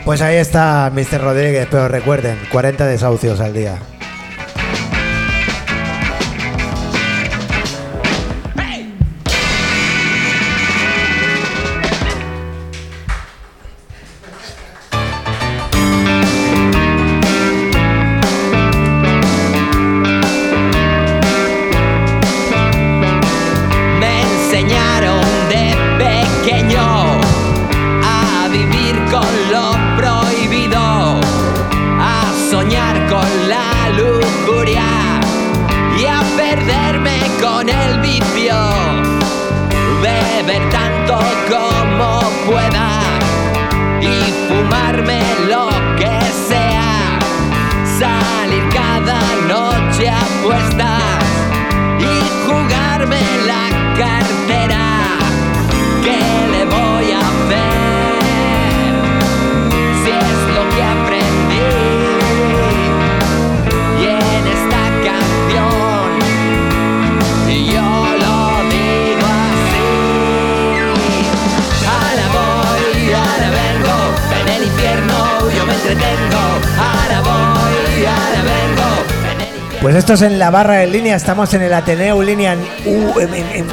Pues ahí está Mr. Rodríguez, pero recuerden, 40 desahucios al día. Pues esto es en la barra en línea, estamos en el Ateneo Línea. U- en- en- en-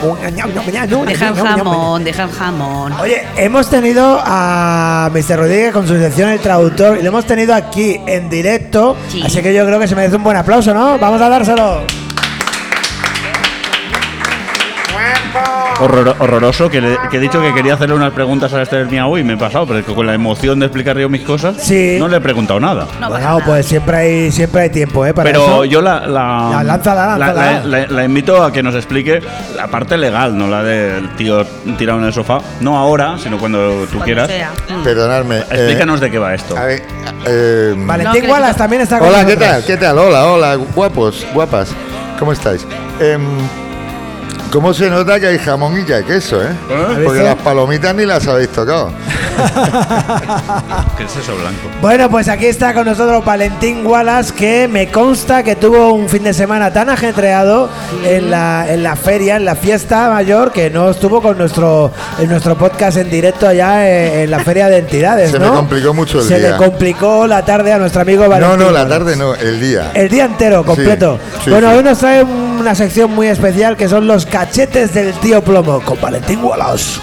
Deja el jamón, deja el jamón. Oye, hemos tenido a Mr. Rodríguez con su sección El Traductor y lo hemos tenido aquí en directo, Sí. así que yo creo que se merece un buen aplauso, ¿no? Vamos a dárselo. Horror- horroroso, que, le- que he dicho que quería hacerle unas preguntas a este del miau y me he pasado, pero es que con la emoción de explicar yo mis cosas, Sí. no le he preguntado nada. No bueno, nada. pues siempre hay, siempre hay tiempo, ¿eh? Para Pero eso. yo la, la, La- lánzala, la- lánzala. la- la- la invito a que nos explique la parte legal, no la del tío tirado en el sofá. No ahora, sino cuando tú Cuando quieras. sea. Mm. Perdonadme. eh, Explícanos de qué va esto. a ver, eh, Valentín No, Wallace también está con hola, ¿qué nosotros. tal? ¿Qué tal? Hola, hola, guapos, guapas. ¿Cómo estáis? Em, ¿Cómo se nota que hay jamón y que hay queso, eh? Porque visto? las palomitas ni las habéis tocado. ¿Qué es eso blanco? Bueno, pues aquí está con nosotros Valentín Wallace, que me consta que tuvo un fin de semana tan ajetreado en la, en la feria, en la fiesta mayor, que no estuvo con nuestro, en nuestro podcast en directo allá en, en la feria de entidades. Se me ¿no? complicó mucho el Se día. le complicó la tarde a nuestro amigo No, Valentín. no, la Wallace. tarde no, el día. El día entero, completo. sí, bueno, sí. hoy nos trae un una sección muy especial que son los cachetes del tío Plomo con Valentín Wallace.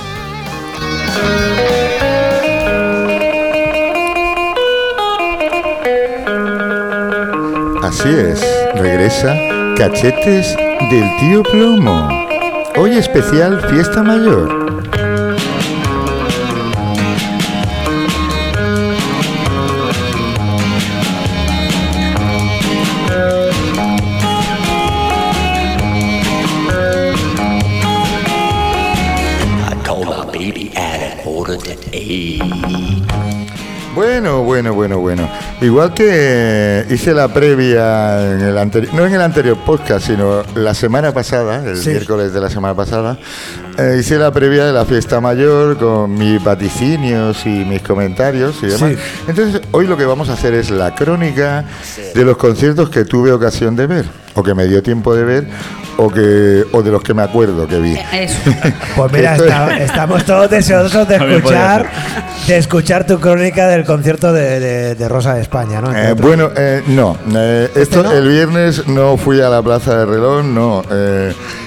Así es, regresa Cachetes del Tío Plomo. Hoy especial Fiesta Mayor. Bueno, bueno, bueno. Igual que hice la previa en el anterior, no en el anterior podcast, sino la semana pasada, el Sí. miércoles de la semana pasada, eh, hice la previa de la fiesta mayor con mis vaticinios y mis comentarios y demás. Sí. Entonces, hoy lo que vamos a hacer es la crónica de los conciertos que tuve ocasión de ver, o que me dio tiempo de ver, o que o de los que me acuerdo que vi. Eh, Eso. Pues mira, está- estamos todos deseosos de escuchar, de escuchar tu crónica del concierto de, de- de Rosa de España, ¿no? Eh, bueno, eh, no. eh, esto no? el viernes no fui a la plaza de reloj, no.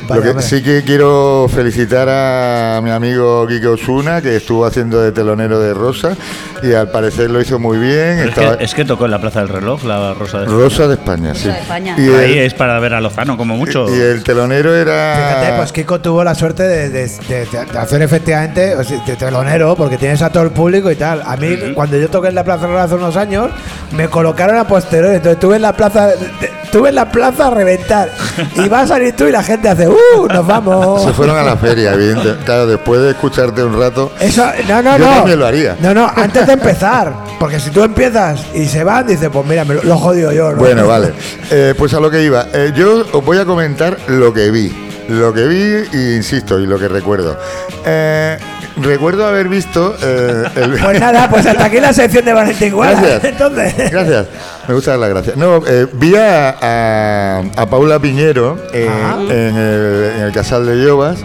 Vale, lo que sí que quiero felicitar a mi amigo Kike Osuna, que estuvo haciendo de telonero de Rosa y al parecer lo hizo muy bien. Pero es, estaba- que, es que tocó en la Plaza del Reloj, la Rosa de Rosa de España, sí. de España. Y Ahí el, es para ver a Lozano, como mucho. y el telonero era. Fíjate, pues Kiko tuvo la suerte de, de- de- de hacer efectivamente o sea, de telonero, porque tienes a todo el público y tal. A mí, cuando yo toqué en la Plaza Real hace unos años, me colocaron a posteriori. Entonces estuve en la plaza, de- estuve en la plaza a reventar. Y va a salir tú y la gente hace, ¡uh! ¡Nos vamos! Se fueron a la feria, evidentemente. Claro, después de escucharte un rato. Eso, no, no, Yo no. también lo haría. No, no, antes de empezar. Porque si tú empiezas y se van, dices, pues mira, me lo, lo jodido yo, ¿no? Bueno, vale. Eh, pues a lo que iba. Eh, yo os voy a comentar lo que vi. Lo que vi, y insisto, y lo que recuerdo. Eh, recuerdo haber visto. eh, el- Pues nada, pues hasta aquí la sección de Valentín Guarda. Gracias. Entonces. Gracias. Me gusta dar las gracias. No, eh, vi a, a- a Paula Piñero eh, en, el, en el Casal de Llovas.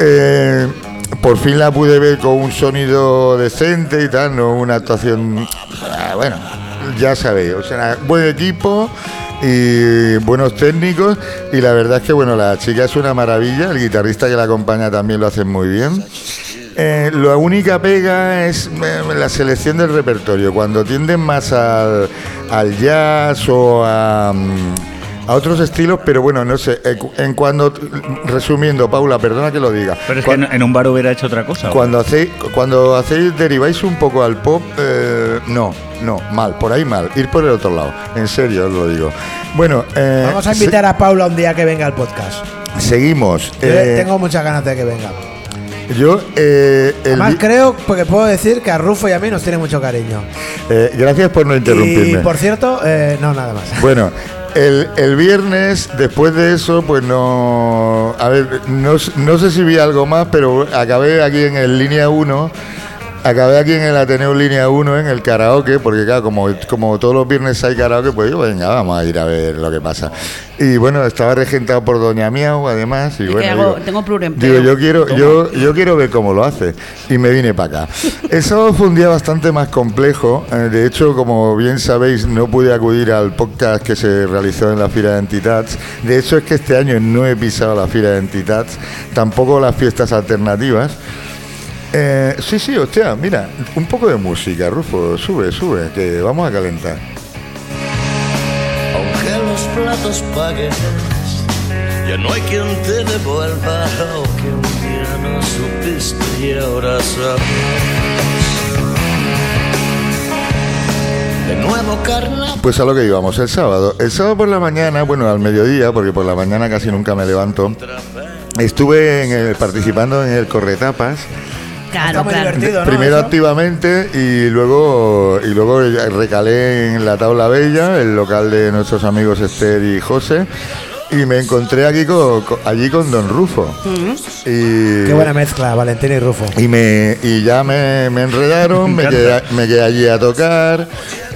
Eh, por fin la pude ver con un sonido decente y tal, no una actuación. ah, bueno, ya sabéis, o sea, buen equipo y buenos técnicos. Y la verdad es que, bueno, la chica es una maravilla, el guitarrista que la acompaña también lo hace muy bien. Eh, la única pega es eh, la selección del repertorio. Cuando tienden más al, al jazz o a, mm, a otros estilos, pero bueno, no sé. En cuando, resumiendo, Paula, perdona que lo diga. Pero es que en, en un bar hubiera hecho otra cosa. cuando hacéis, cuando hacéis, deriváis un poco al pop, eh, no, no, mal, por ahí mal, ir por el otro lado, en serio os lo digo. Bueno, eh, Vamos a invitar a Paula un día que venga al podcast. se- seguimos. Yo Eh, tengo muchas ganas de que venga. Yo, eh, el Además, vi- creo, porque puedo decir que a Rufo y a mí nos tiene mucho cariño. eh, gracias por no Y interrumpirme. por cierto, eh, no, nada más. Bueno, el, el viernes, después de eso, pues no. A ver, no, s- no sé si vi algo más, pero acabé aquí en el línea 1. Acabé aquí en el Ateneo Línea 1 en el karaoke, porque claro, como, como todos los viernes hay karaoke, pues yo, venga, vamos a ir a ver lo que pasa. Y bueno, estaba regentado por Doña Miau, además. Y ¿Y qué bueno, hago? digo, Tengo pluriempleo. Digo, yo quiero, yo, yo quiero ver cómo lo hace. Y me vine para acá. Sábado fue un día bastante más complejo. Eh, De hecho, como bien sabéis, no pude acudir al podcast que se realizó en la Fira de Entitats. De hecho, es que este año no he pisado la Fira de Entitats, tampoco las fiestas alternativas. Eh, sí, sí, hostia, mira, un poco de música, Rufo, sube, sube, que vamos a calentar. Aunque los platos pagues, ya no hay quien te devuelva lo que un día no supiste y ahora sabes. De nuevo carnaval. Pues a lo que íbamos, el sábado. El sábado por la mañana, bueno, al mediodía, porque por la mañana casi nunca me levanto, estuve en el- participando en el Corretapas. Claro, Está claro. divertido, ¿no? Primero Eso. activamente y luego y luego recalé en la Tabla Bella, el local de nuestros amigos Esther y José, y me encontré aquí con, con- allí con Don Rufo. Y, Qué buena mezcla, Valentín y Rufo. y, me, y ya me, me enredaron, me quedé, me quedé allí a tocar.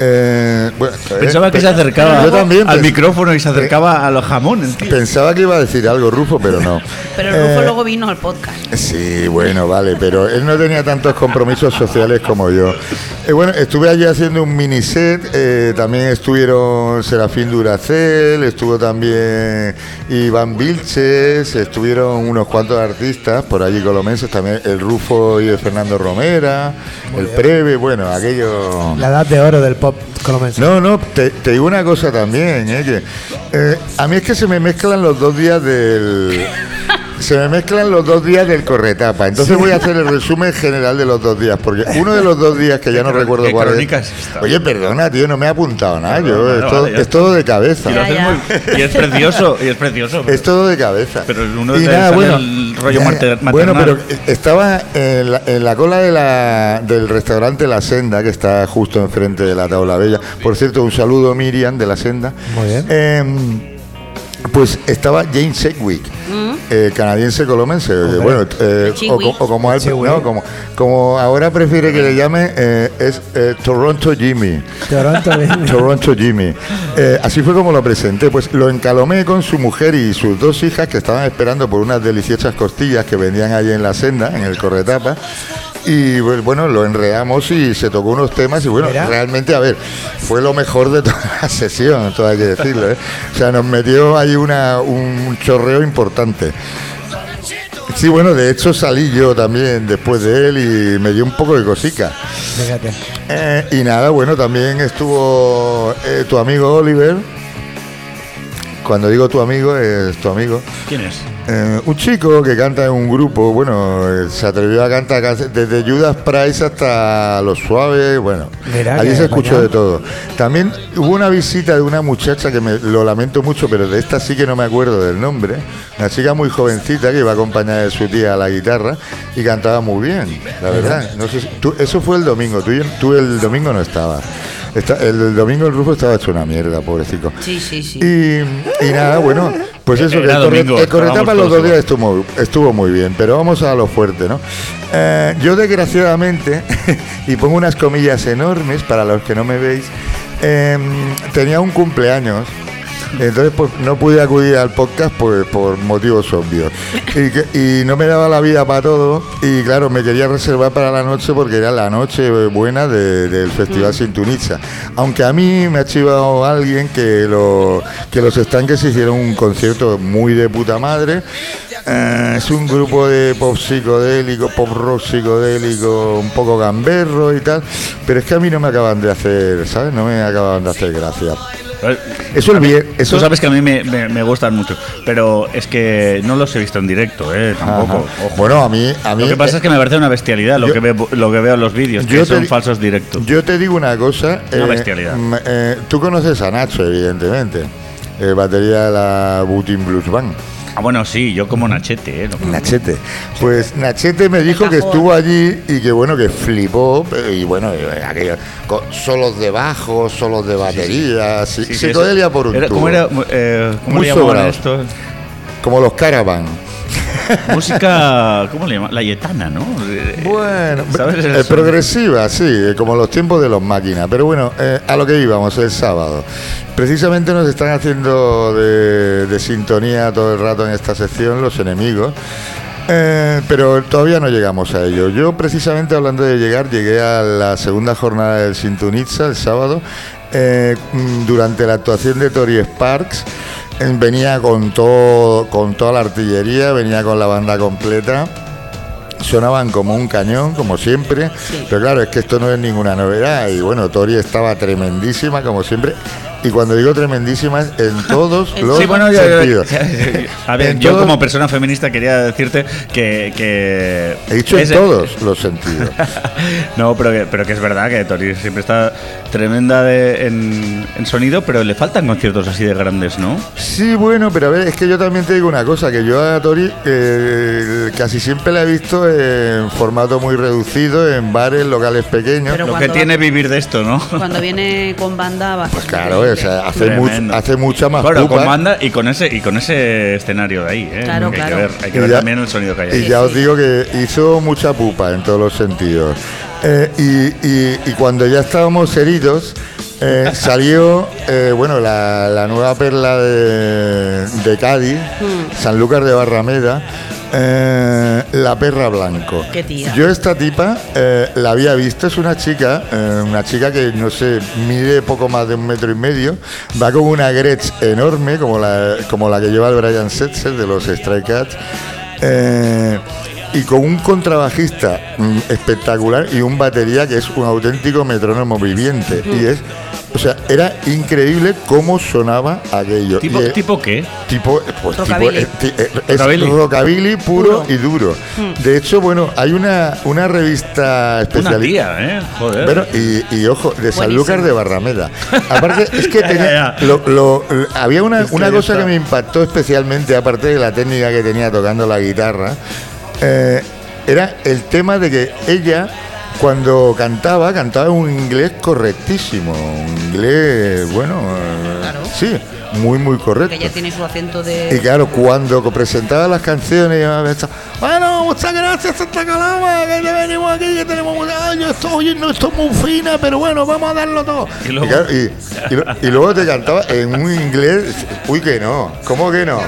Eh, bueno, Pensaba que se acercaba yo también al micrófono y se acercaba a los jamones. tío. Pensaba que iba a decir algo Rufo, pero no. Pero el Rufo Eh, luego vino al podcast. Sí, bueno, vale, pero él no tenía tantos compromisos sociales como yo. Eh, bueno, estuve allí haciendo un mini set, eh, también estuvieron Serafín Duracel, estuvo también Iván Vilches, estuvieron unos cuantos artistas por allí colomenses, también el Rufo y el Fernando Romera, el Preve, bueno, aquello... La edad de oro del pop No, no, te, digo una cosa también, ¿eh? eh, a mí es que se me mezclan los dos días del... Se me mezclan los dos días del corretapa. Entonces voy a hacer el resumen general de los dos días, porque uno de los dos días que ya no recuerdo cuál es. Oye, perdona, tío, no me he apuntado nada. Yo, es, todo, es todo de cabeza. Y, lo haces Ya, muy- y es precioso, y es precioso. Es todo de cabeza. Pero uno Y nada, bueno, el rollo ya, Bueno, pero estaba en la, en la cola de la, del restaurante La Senda, que está justo enfrente de la Tabla Bella. Por cierto, un saludo Miriam de La Senda. Muy bien. Em, pues estaba Jane Sedgwick, eh, canadiense colomense. Hombre. bueno, eh, o, como, él- no, como, como ahora prefiere que le llame, eh, es eh, Toronto Jimmy. Toronto. Toronto Jimmy. Eh, así fue como lo presenté. Pues lo encalomé con su mujer y sus dos hijas que estaban esperando por unas deliciosas costillas que vendían allí en la senda, en el corretapa. Y pues, bueno, lo enreamos y se tocó unos temas y bueno, Mira. realmente, a ver, fue lo mejor de toda la sesión, todo hay que decirlo. ¿eh? O sea, nos metió ahí una, un chorreo importante. Sí, bueno, de hecho salí yo también después de él y me dio un poco de cosica. Fíjate. Eh, y nada, bueno, también estuvo eh, tu amigo Oliver. Cuando digo tu amigo, es tu amigo. ¿Quién es? Eh, un chico que canta en un grupo, bueno, eh, se atrevió a cantar casi- desde Judas Price hasta Los Suaves, bueno, allí se escuchó de todo. También hubo una visita de una muchacha que me lo lamento mucho, pero de esta sí que no me acuerdo del nombre, una chica muy jovencita que iba a acompañar de su tía a la guitarra y cantaba muy bien, la verdad. No sé si- tú- eso fue el domingo, tú, tú el domingo no estabas. Está- el, el domingo el Rufo estaba hecho una mierda, pobrecito. Sí, sí, sí. Y, y nada, bueno, pues eso, que el, domingo, el corretapa los dos días estuvo, estuvo muy bien, pero vamos a lo fuerte, ¿no? Eh, yo desgraciadamente, y pongo unas comillas enormes para los que no me veis, eh, tenía un cumpleaños. Entonces, pues no pude acudir al podcast pues, por motivos obvios. Y, que- y no me daba la vida para todo. Y claro, me quería reservar para la noche porque era la noche buena de- del Festival Sintoniza. Aunque a mí me ha chivado alguien que, lo, que los estanques hicieron un concierto muy de puta madre. Eh, es un grupo de pop psicodélico, pop rock psicodélico, un poco gamberro y tal. Pero es que a mí no me acaban de hacer, ¿sabes? No me acaban de hacer gracia. Eso bien, eso Tú sabes que a mí me, me- me gustan mucho, pero es que no los he visto en directo, ¿eh? Tampoco. Ojo. Bueno, a mí, a mí Lo que pasa es que me parece una bestialidad lo, yo- que, veo, lo que veo en los vídeos, que son falsos directos. Yo te digo una cosa. Una bestialidad. mm, eh, tú conoces a Nacho, evidentemente. eh, batería de la Booting Blues Band. Ah, bueno, sí, yo como Nachete, ¿eh? Lo- Nachete. Pues Nachete me dijo que estuvo allí y que bueno, que flipó. pero- Y bueno, eh, aquello, con solos de bajo, solos de batería, sí, Sí, sí, psicodelia por un era- tubo. ¿Cómo, era, eh, ¿cómo Muy le esto? Como los Caravan. Música, ¿cómo le llaman? La yetana, ¿no? Bueno, ¿sabes? eh, progresiva, sí, eh, como los tiempos de los máquinas. Pero bueno, eh, a lo que íbamos el sábado. Precisamente nos están haciendo de, de sintonía todo el rato en esta sección los enemigos. Eh, pero todavía no llegamos a ello. Yo precisamente hablando de llegar, llegué a la segunda jornada del Sintonitza el sábado. eh, mm, durante la actuación de Tori Sparks venía con todo, con toda la artillería, venía con la banda completa sonaban como un cañón, como siempre. Pero claro, es que esto no es ninguna novedad. Y bueno, Tori estaba tremendísima, como siempre. Y cuando digo tremendísima, es en todos los Sí, bueno, yo- sentidos. a ver, En yo todos- como persona feminista quería decirte que... que He dicho en todos los sentidos. no, pero que, pero que es verdad que Tori siempre está tremenda de- en, en sonido, pero le faltan conciertos así de grandes, ¿no? Sí, bueno, pero a ver, es que yo también te digo una cosa, que yo a Tori eh, casi siempre la he visto en formato muy reducido, en bares, locales pequeños. Pero Lo que cuando- tiene vivir de esto, ¿no? Cuando viene con banda va a Pues claro, o increíble. sea, hace, much- hace mucha más Bueno, pupa. con banda y con ese y con ese escenario de ahí, ¿eh? Claro, Que claro. Hay que ver, hay que Y ver ya- también el sonido que hay Y ahí. Sí, ya os digo que hizo mucha pupa en todos los sentidos. Eh, y, y- y cuando ya estábamos heridos, Eh, salió, eh, bueno, la, la nueva perla de, de Cádiz, Mm. Sanlúcar de Barrameda, eh, La Perra Blanco. Qué tía. Yo esta tipa eh, la había visto, es una chica, eh, una chica que no sé, mide poco más de un metro y medio, va con una Gretsch enorme, como la, como la que lleva el Brian Setzer de los Stray Cats. y con un contrabajista mm, espectacular y un batería que es un auténtico metrónomo viviente. Y es, o sea, era increíble cómo sonaba aquello. ¿Tipo, Y, eh, ¿Tipo qué? Tipo, pues tipo, Rockabilly. eh, eh, es Rockabilly. rockabilly puro, Puro. y duro. De hecho, bueno, hay una, una revista Una especial. tía, ¿eh? Joder. Bueno, y, y ojo, de Sanlúcar de Barrameda. Aparte, es que tenía, ya, ya. lo- lo- había una, una cosa que me impactó especialmente, aparte de la técnica que tenía tocando la guitarra, eh, era el tema de que ella, cuando cantaba, cantaba en un inglés correctísimo. Un inglés, bueno, eh, Claro. sí, muy, muy correcto. Que ella tiene su acento Y de. claro, cuando presentaba las canciones, yo me pensaba, bueno, muchas gracias Santa Calama, que ya venimos aquí, que tenemos ay, yo estoy oyendo esto muy fina, pero bueno, vamos a darlo todo. Y Y, luego- claro, y- y y luego te cantaba en un inglés, uy, que no, ¿cómo que no?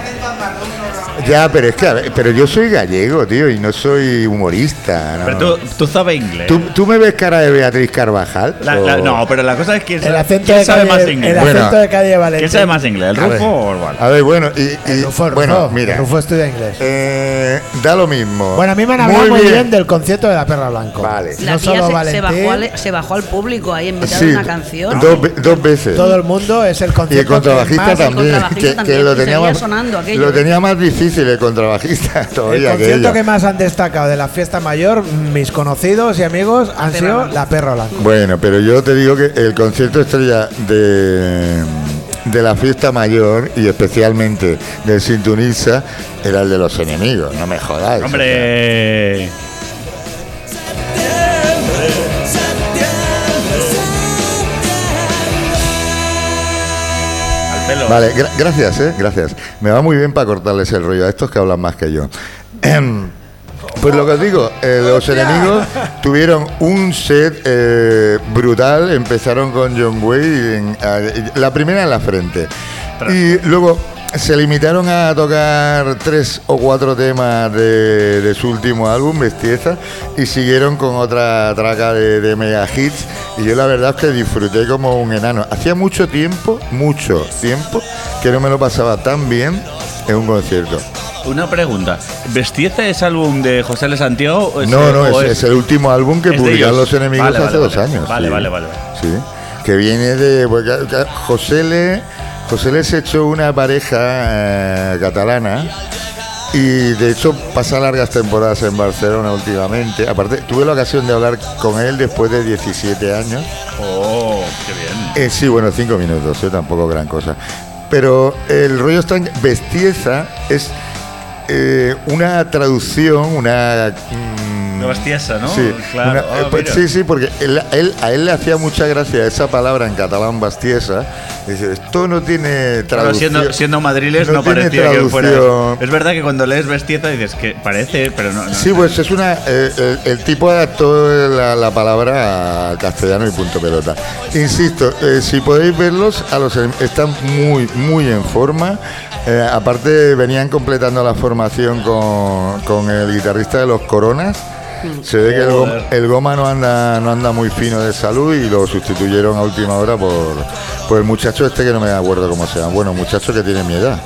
Ya, pero es que, pero yo soy gallego, tío, y no soy humorista. ¿no? Pero tú, tú sabes inglés. ¿Tú, tú me ves cara de Beatriz Carvajal? La- la- ¿O- no, pero la cosa es que El acento ¿quién de sabe calle, más el inglés. Bueno. acento de calle Valentín. ¿Quién sabe más inglés? ¿El. Rufo o el? A ver, bueno, y, y- El Rufo, el bueno, Rufo. mira, El Rufo estudia inglés. eh, da lo mismo. Bueno, a mí me han hablado muy bien. del concierto de la perra blanco. Vale. La no tía solo se, se Valentín, bajó al, se bajó al público ahí en mitad Sí, de una canción. Dos, dos veces. todo el mundo es el y el concierto. que contrabajista más- también, contrabajista que, que también, lo, tenía más, sonando aquello. lo tenía más difícil el contrabajista El todavía que concierto que más han destacado de la fiesta mayor, mis conocidos y amigos, han sido la perra blanca. Bueno, pero yo te digo que el concierto estrella de, de la fiesta mayor y especialmente del Sintonisa era el de los enemigos, no me jodáis. Hombre. Vale, gra- gracias, eh, gracias. Me va muy bien para cortarles el rollo a estos que hablan más que yo. Em, Pues lo que os digo, eh, los enemigos tuvieron un set eh, brutal. Empezaron con John Wayne, en- a- la primera en la frente. Y luego se limitaron a tocar tres o cuatro temas de, de su último álbum, Bestieza, y siguieron con otra traca de, de mega hits. Y yo la verdad es que disfruté como un enano. Hacía mucho tiempo, mucho tiempo, que no me lo pasaba tan bien en un concierto. Una pregunta. ¿Bestieza es álbum de José L. Santiago? o es- No, no, o es, es el último álbum que publicaron los enemigos Vale, hace vale, dos vale. años. Vale, sí. vale, vale. Sí, que viene de. ca- José Le, José Le se echó una pareja eh, catalana y de hecho pasa largas temporadas en Barcelona últimamente. Aparte, tuve la ocasión de hablar con él después de 17 años. Oh, qué bien. Eh, sí, bueno, cinco minutos, eh, tampoco gran cosa. Pero el rollo está en Bestieza es eh, una traducción, una. mm, Una bestiesa, ¿no? Sí, Claro. una- eh, pues, sí, sí, porque él, él- a él le hacía mucha gracia esa palabra en catalán bastiesa. Dice, esto no tiene traducción. siendo, siendo madriles no, No parecía que fuera. Es verdad que cuando lees bestieza dices que parece, pero no. no Sí, pues es una. eh, el, el tipo adaptó la, la palabra al castellano y punto pelota. Insisto, eh, si podéis verlos, a los están muy, muy en forma. Eh, aparte, venían completando la formación con, con el guitarrista de los Coronas. Se ve que el, Joder. el goma no anda, no anda muy fino de salud y lo sustituyeron a última hora por, por el muchacho este que no me acuerdo cómo se llama. Bueno, muchacho que tiene mi edad.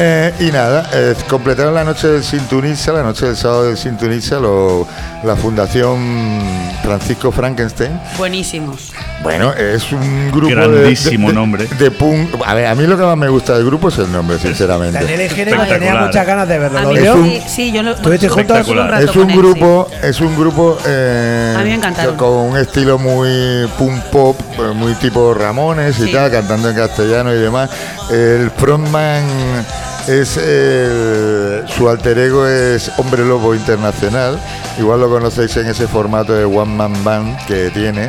Eh, y nada, eh, completaron la noche del Sintonisa, la noche del sábado del Sintonisa, lo- la Fundación Francisco Frankenstein. Buenísimos. Bueno, es un grupo Grandísimo de, de- nombre. De punk. A ver, a mí lo que más me gusta del grupo es el nombre, sinceramente. Daniel tenía muchas ganas de verlo. A ¿Lo mí Es vio? un- sí, sí, yo lo ¿Estuviste juntos? un Es con un él, grupo, es un grupo eh, A mí me encantaron. con un estilo muy punk pop, eh, muy tipo Ramones y Sí. tal, cantando en castellano y demás. El frontman es el- su alter ego es Hombre Lobo Internacional. Igual lo conocéis en ese formato de One Man Band que tiene,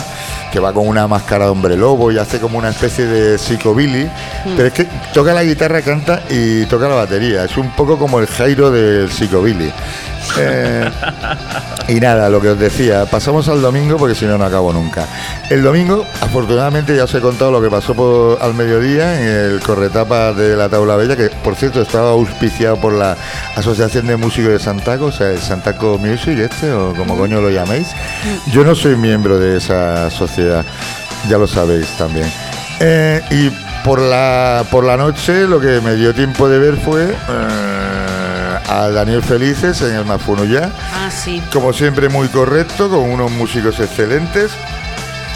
que va con una máscara de hombre lobo y hace como una especie de psicobilly. Mm. Pero es que toca la guitarra, canta y toca la batería. Es un poco como el Jairo del psicobilly. Eh, y nada, lo que os decía, pasamos al domingo porque si no, no acabo nunca. El domingo, afortunadamente, ya os he contado lo que pasó por, al mediodía en el corretapa de la Taula Bella, que por cierto estaba auspiciado por la Asociación de Músicos de Santaco, o sea, el Santaco Music, este, o como coño lo llaméis. Yo no soy miembro de esa sociedad, ya lo sabéis también. Eh, y por la, por la noche lo que me dio tiempo de ver fue eh, a Daniel Felices en el Mafuno ya. Ah, sí. Como siempre muy correcto, con unos músicos excelentes.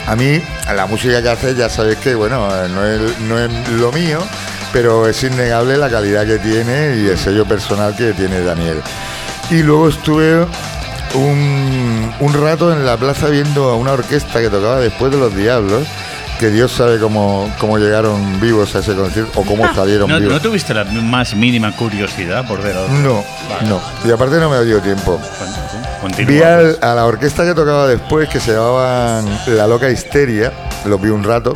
A mí, la música que hace ya sabéis que, bueno, eh, no es, no es lo mío, pero es innegable la calidad que tiene y el sello personal que tiene Daniel. Y luego estuve un, un rato en la plaza viendo a una orquesta que tocaba después de los Diablos, que Dios sabe cómo, cómo llegaron vivos a ese concierto o cómo salieron ¿No, vivos. no tuviste la más mínima curiosidad por ver a otro? No, no. Y aparte no me dio tiempo. Vi al- pues. a la orquesta que tocaba después, que se llamaban La Loca Histeria, los vi un rato.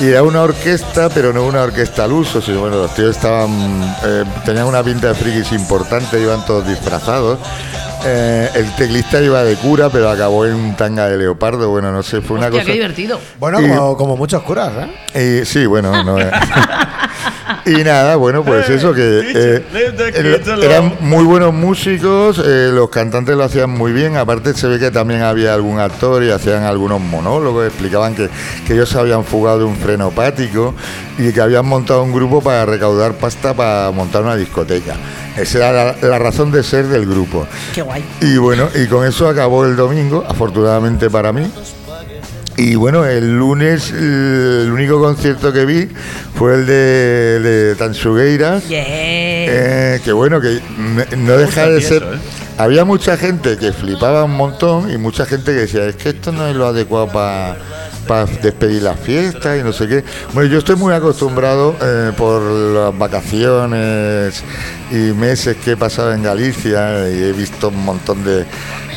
Y era una orquesta, pero no una orquesta al uso, sino bueno, los tíos estaban. eh, tenían una pinta de frikis importante, iban todos disfrazados. Eh, el teclista iba de cura, pero acabó en un tanga de leopardo. Bueno, no sé, fue una Hostia, cosa. qué divertido. Bueno, Y- como, como muchos curas, ¿eh? Y, sí, bueno, no. eh. y nada, bueno, pues eso que eh, el- eran muy buenos músicos, eh, los cantantes lo hacían muy bien, aparte se ve que también había algún actor y hacían algunos monólogos, explicaban que, que ellos se habían fugado de un frenopático y que habían montado un grupo para recaudar pasta para montar una discoteca. Esa era la, la razón de ser del grupo. Qué guay. Y bueno, y con eso acabó el domingo, afortunadamente para mí. Y bueno, el lunes el único concierto que vi fue el de, de Tansugueiras. Yeah. Eh, que bueno, que me- no deja de ser. eso, ¿eh? Había mucha gente que flipaba un montón y mucha gente que decía, es que esto no es lo adecuado para despedir las fiestas y no sé qué. Bueno, yo estoy muy acostumbrado eh, por las vacaciones y meses que he pasado en Galicia y he visto un montón de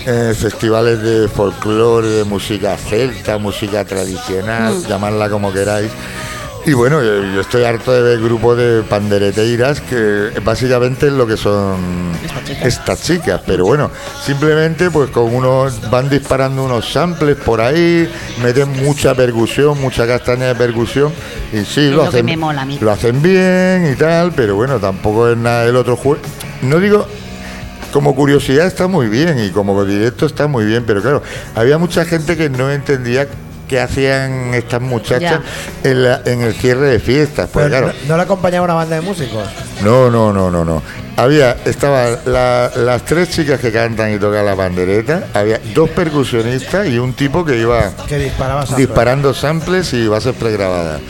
eh, festivales de folclore, de música celta, música tradicional, llamadla como queráis. Y bueno, yo, estoy harto de ver grupos de pandereteiras que básicamente es lo que son Estas chicas. estas chicas. Pero bueno, simplemente pues con unos van disparando unos samples por ahí, meten mucha percusión, mucha castaña de percusión y sí, Es lo lo que hacen, me mola a mí. lo hacen bien y tal, pero bueno, tampoco es nada del otro juego. No digo como curiosidad está muy bien y como directo está muy bien, pero claro, había mucha gente que no entendía qué hacían estas muchachas en, la- en el cierre de fiestas. Pues claro, no, no le acompañaba una banda de músicos. no, no, no, no, no. Había, estaban la- las tres chicas que cantan y tocan la pandereta, había dos percusionistas y un tipo que iba Que disparaba samples. disparando samples y bases pregrabadas.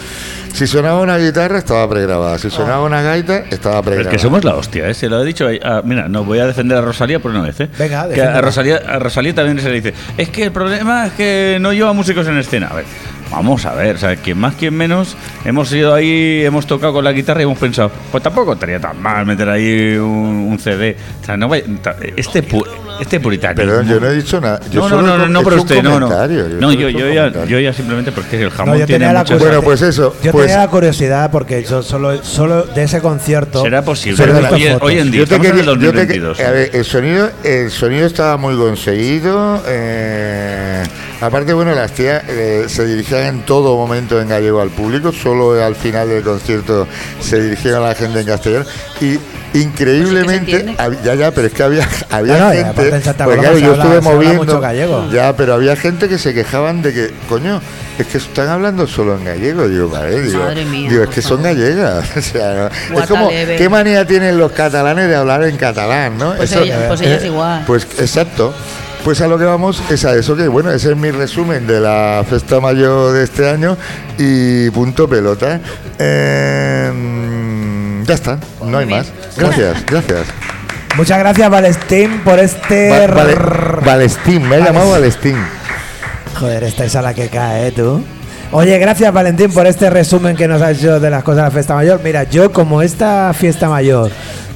Si sonaba una guitarra, estaba pregrabada. Si sonaba una gaita, estaba Pero es pregrabada. que somos la hostia, ¿eh? Se lo he dicho. ahí- ah, mira, no voy a defender a Rosalía por una vez, ¿eh? Venga, que a Rosalía, a Rosalía también se le dice: Es que el problema es que no lleva músicos en escena. A ver, vamos a ver, o sea, quien más, quien menos, hemos ido ahí, hemos tocado con la guitarra y hemos pensado: Pues tampoco estaría tan mal meter ahí un, un CD. O sea, no vaya- este, pu- este puritanismo. Perdón, yo no he dicho nada. Yo No, no, no, no, no, pero usted, no, no. comentario, No, yo, yo, ya, yo ya simplemente porque el jamón No, yo tiene tenía la mucho. curiosidad. Bueno, pues eso, Yo pues- tenía la curiosidad porque yo solo, solo de ese concierto. Será posible. Hoy, en día, Yo te estamos en el quería- yo te que- 2022. a ver, el sonido, el sonido estaba muy conseguido. eh, aparte, bueno, las tías eh, se dirigían en todo momento en gallego al público. Solo al final del concierto se dirigían a la gente en castellano. Y increíblemente, ya, ya, pero es que había, había No, no, y gente. claro, yo habla- estuve moviendo. gallego. Ya, pero había gente que se quejaban de que, coño, es que están hablando solo en gallego. Digo, vale, digo, Madre mía, digo, es que son gallegas. O sea, ¿no? es como. ¿qué manía tienen los catalanes de hablar en catalán, no? Pues Eso- ella- pues ellas igual. Pues exacto. Pues a lo que vamos es a eso que, bueno, ese es mi resumen de la festa mayor de este año y punto pelota. Eh, ya está, no hay más. Gracias, gracias. Muchas gracias, Valestín, por este. Va- vale, Valestín, me ha llamado Valestín. Joder, estáis a la que cae, ¿eh, tú? Oye, gracias Valentín por este resumen que nos has hecho de las cosas de la fiesta mayor. Mira, yo como esta fiesta mayor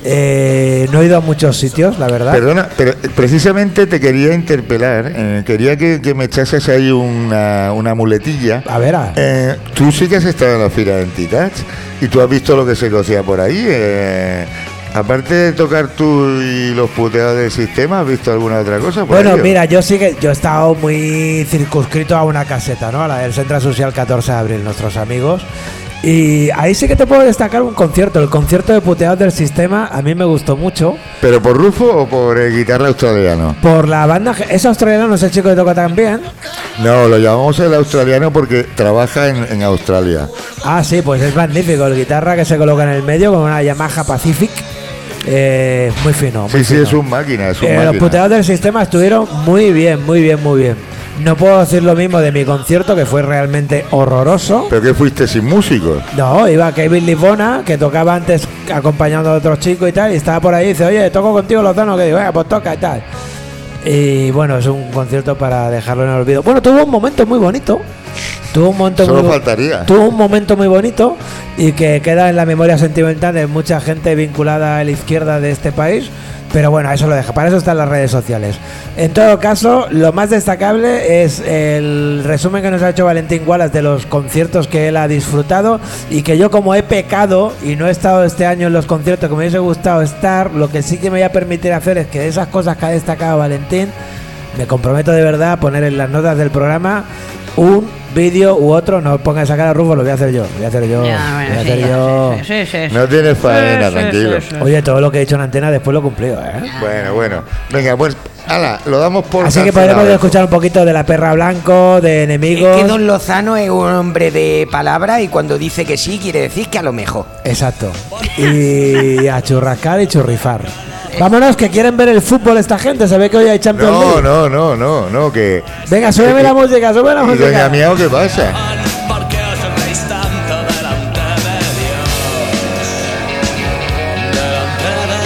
eh, no he ido a muchos sitios, la verdad. Perdona, pero eh, precisamente te quería interpelar, eh, quería que, que me echases ahí una, una muletilla. A ver, a- Eh, tú sí que has estado en la fira de Entitats y tú has visto lo que se cocía por ahí. eh, Aparte de tocar tú y los puteados del sistema, ¿has visto alguna otra cosa? por Bueno, ello? mira, yo sí que yo he estado muy circunscrito a una caseta, ¿no? A la del Centro Social 14 de Abril, nuestros amigos. Y ahí sí que te puedo destacar un concierto. El concierto de puteados del sistema a mí me gustó mucho. ¿Pero por Rufo o por el guitarra australiano? Por la banda. Es australiano, no es el chico que toca también. No, lo llamamos el australiano porque trabaja en, en Australia. Ah, sí, pues es magnífico. El guitarra que se coloca en el medio con una Yamaha Pacific. Eh, muy fino. Sí, muy sí, fino. es un máquina, es un Eh, los puteados del sistema estuvieron muy bien, muy bien, muy bien. No puedo decir lo mismo de mi concierto, que fue realmente horroroso. ¿Pero qué fuiste sin músicos? No, iba Kevin Lisbona, que tocaba antes acompañando a otros chicos y tal, y estaba por ahí y dice, oye, toco contigo Lozano, que digo, "Venga, pues toca y tal. Y bueno, es un concierto para dejarlo en el olvido. Bueno, tuvo un momento muy bonito. Tuvo un momento Solo muy faltaría. Tuvo un momento muy bonito y que queda en la memoria sentimental de mucha gente vinculada a la izquierda de este país. Pero bueno, eso lo deja. Para eso están las redes sociales. En todo caso, lo más destacable es el resumen que nos ha hecho Valentín Wallace de los conciertos que él ha disfrutado y que yo como he pecado y no he estado este año en los conciertos que me hubiese gustado estar, lo que sí que me voy a permitir hacer es que de esas cosas que ha destacado Valentín, me comprometo de verdad a poner en las notas del programa un vídeo u otro. No pongas a cara a Rufo, lo voy a hacer yo. Lo voy a hacer yo. Ya, lo bueno, voy a sí, hacer yo. sí, sí, sí, sí. No tienes faena, Sí, sí, tranquilo. sí, sí. Oye, todo lo que he dicho en antena después lo he cumplido, ¿eh? Bueno, bueno. Venga, pues, ala, lo damos por Así que podemos escuchar un poquito de la perra blanco, de Es enemigos. que Don Lozano es un hombre de palabra y cuando dice que sí, quiere decir que a lo mejor. Exacto. Y a churrascar y churrifar. Vámonos, que quieren ver el fútbol esta gente. Se ve que hoy hay Champions No, League. no, no, no, no, que... Venga, súbeme la música, sube la ¿Y Doña música. Miau qué pasa? ¿Por qué os honréis tanto delante de Dios? Delante de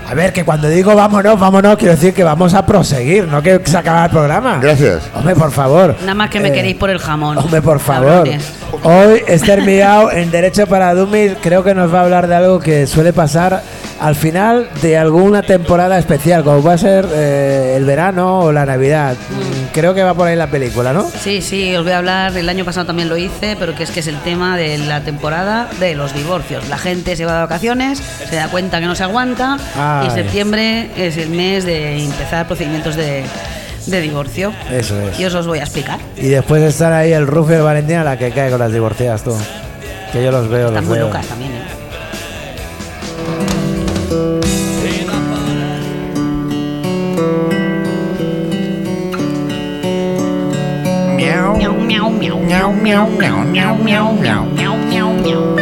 Dios. A ver, que cuando digo vámonos, vámonos, quiero decir que vamos a proseguir, no que se acaba el programa. Gracias. Hombre, por favor. Nada más que me Eh, queréis por el jamón. Hombre, por favor. Cabrones. Hoy Esther Miau en Derecho para Dummies creo que nos va a hablar de algo que suele pasar al final de alguna temporada especial, como va a ser eh, el verano o la Navidad. Mm, Creo que va por ahí la película, ¿no? Sí, sí, os voy a hablar, el año pasado también lo hice, pero que es que es el tema de la temporada de los divorcios. La gente se va de vacaciones, se da cuenta que no se aguanta Ay. y septiembre es el mes de empezar procedimientos de, de divorcio. Eso es. Y os los voy a explicar. Y después estar ahí el Rufio y Valentina la que cae con las divorciadas, tú. Que yo los veo, Están los muy veo. locas también, ¿eh? Miau, miau, miau, miau, miau, miau, miau, miau, miau, miau, miau, miau. Miau.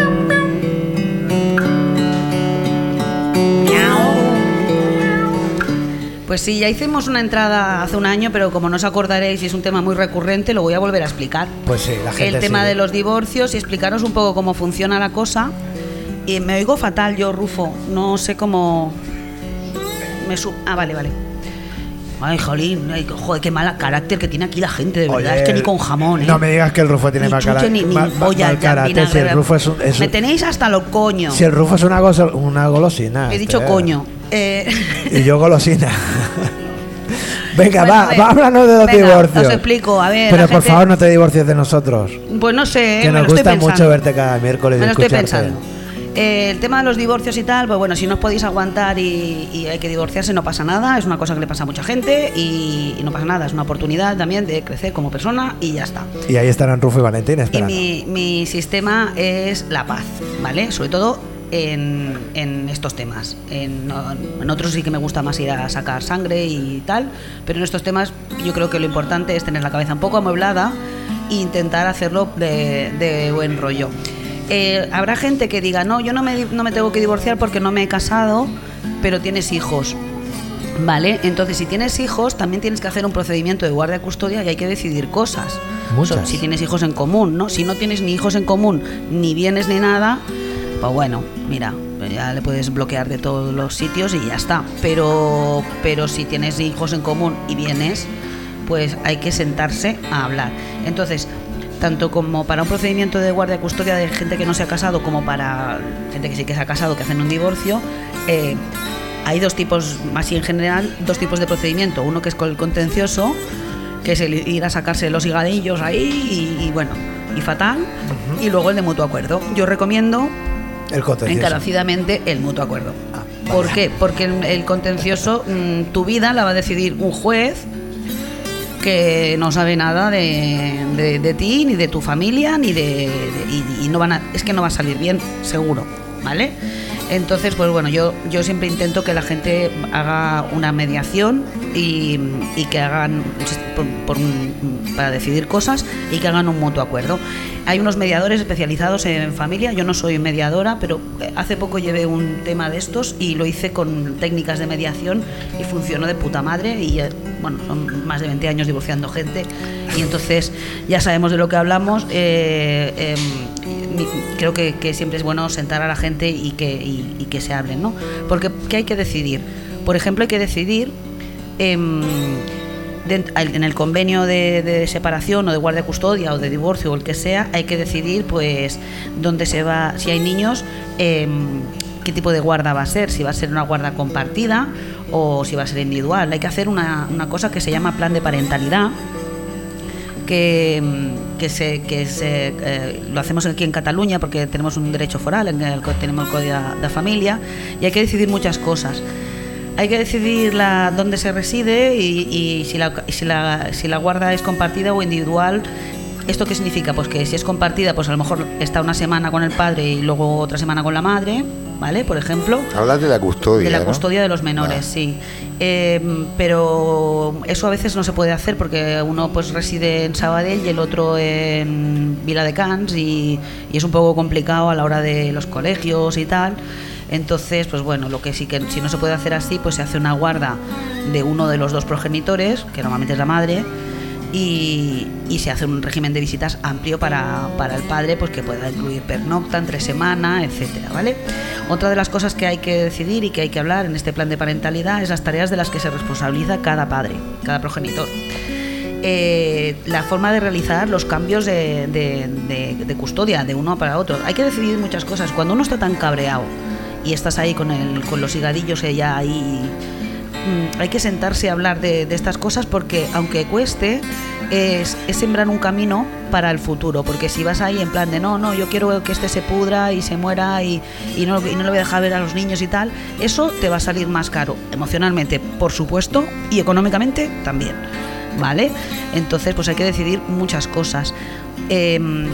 Pues sí, ya hicimos una entrada hace un año, pero como no os acordaréis y es un tema muy recurrente, lo voy a volver a explicar. Pues sí, la gente El tema sigue. de los divorcios y explicaros un poco cómo funciona la cosa. Y me oigo fatal yo, Rufo. No sé cómo. Me su- ah, vale, vale. Ay, jolín, ay, joder, qué mala carácter que tiene aquí la gente, de verdad. Oye, es que ni con jamón, ¿eh? No me digas que el Rufo tiene Ni mal cara- ni, ni mal- mal- polla, mal carácter, si el Rufo es un- es Me tenéis hasta los coños. Si el Rufo es una, gozo- una golosina. He dicho este. coño. Eh, Y yo golosina. Venga, Bueno, va, va, háblanos de los Venga, divorcios. os explico, a ver, Pero por gente- favor no te divorcies de nosotros. Pues no sé, que me nos lo gusta estoy mucho verte cada miércoles Me y lo estoy pensando. Eh, el tema de los divorcios y tal, pues bueno, si no os podéis aguantar y, y hay que divorciarse, no pasa nada, es una cosa que le pasa a mucha gente y, y no pasa nada, es una oportunidad también de crecer como persona y ya está. Y ahí estarán Rufo y Valentín Y esperando. mi, mi sistema es la paz, ¿vale? Sobre todo en, en estos temas. En, en otros sí que me gusta más ir a sacar sangre y tal, pero en estos temas yo creo que lo importante es tener la cabeza un poco amueblada e intentar hacerlo de, de buen rollo. Eh, habrá gente que diga, no, yo no me, no me tengo que divorciar porque no me he casado, pero tienes hijos. Vale, entonces si tienes hijos también tienes que hacer un procedimiento de guardia custodia y hay que decidir cosas. Muchas. So- Si tienes hijos en común, ¿no? Si no tienes ni hijos en común, ni bienes ni nada, pues bueno, mira, ya le puedes bloquear de todos los sitios y ya está. Pero, pero si tienes hijos en común y bienes, pues hay que sentarse a hablar. Entonces, tanto como para un procedimiento de guardia custodia de gente que no se ha casado, como para gente que sí que se ha casado, que hacen un divorcio, eh, hay dos tipos, así en general, dos tipos de procedimiento. Uno que es con el contencioso, que es el ir a sacarse los higadillos ahí y, y bueno, y fatal, y luego el de mutuo acuerdo. Yo recomiendo El encarecidamente el mutuo acuerdo. ¿Por qué? Porque el, el contencioso, mm, tu vida la va a decidir un juez que no sabe nada de, de- de ti, ni de tu familia, ni de. de- y, y no van a, es que no va a salir bien, seguro, ¿vale? Entonces, pues bueno, yo, yo siempre intento que la gente haga una mediación y, y que hagan por- por un- para decidir cosas y que hagan un mutuo acuerdo. Hay unos mediadores especializados en familia, yo no soy mediadora, pero eh, hace poco llevé un tema de estos y lo hice con técnicas de mediación y funcionó de puta madre y eh, bueno, son más de 20 años divorciando gente y entonces ya sabemos de lo que hablamos. eh, mi- creo que, que siempre es bueno sentar a la gente y que, y- y que se hablen, ¿no? Porque ¿qué hay que decidir? Por ejemplo, hay que decidir en el convenio de, de separación o de guardia custodia o de divorcio o el que sea, hay que decidir pues dónde se va, si hay niños, em, qué tipo de guarda va a ser, si va a ser una guarda compartida o si va a ser individual. Hay que hacer una, cosa que se llama plan de parentalidad, que, mm, que, se, que se, eh, lo hacemos aquí en Cataluña porque tenemos un derecho foral, en el, co- tenemos el Código de Familia y hay que decidir muchas cosas. Hay que decidir la, dónde se reside y, y si, la, si, la, si la guarda es compartida o individual. ¿Esto qué significa? Pues que si es compartida, pues a lo mejor está una semana con el padre y luego otra semana con la madre, ¿vale? Por ejemplo. Hablas de la custodia. De la ¿no? custodia de los menores, Ah. sí. Eh, pero eso a veces no se puede hacer porque uno pues reside en Sabadell y el otro en Vila de Cans y, y es un poco complicado a la hora de los colegios y tal. Entonces, pues bueno, lo que sí que si no se puede hacer así, pues se hace una guarda de uno de los dos progenitores, que normalmente es la madre, y, se hace un régimen de visitas amplio para, para el padre, pues que pueda incluir pernocta, entre semana, etcétera, ¿vale? Otra de las cosas que hay que decidir y que hay que hablar en este plan de parentalidad es las tareas de las que se responsabiliza cada padre, cada progenitor. Eh, la forma de realizar los cambios de custodia de uno para otro. Hay que decidir muchas cosas. Cuando uno está tan cabreado y estás ahí con, el, con los higadillos ya ahí mm, hay que sentarse a hablar de, estas cosas porque aunque cueste, es, sembrar un camino para el futuro. Porque si vas ahí en plan de no, no, yo quiero que este se pudra y se muera y, y no, y no le voy a dejar ver a los niños y tal, eso te va a salir más caro, emocionalmente, por supuesto, y económicamente también. ¿Vale? Entonces, pues hay que decidir muchas cosas. Em,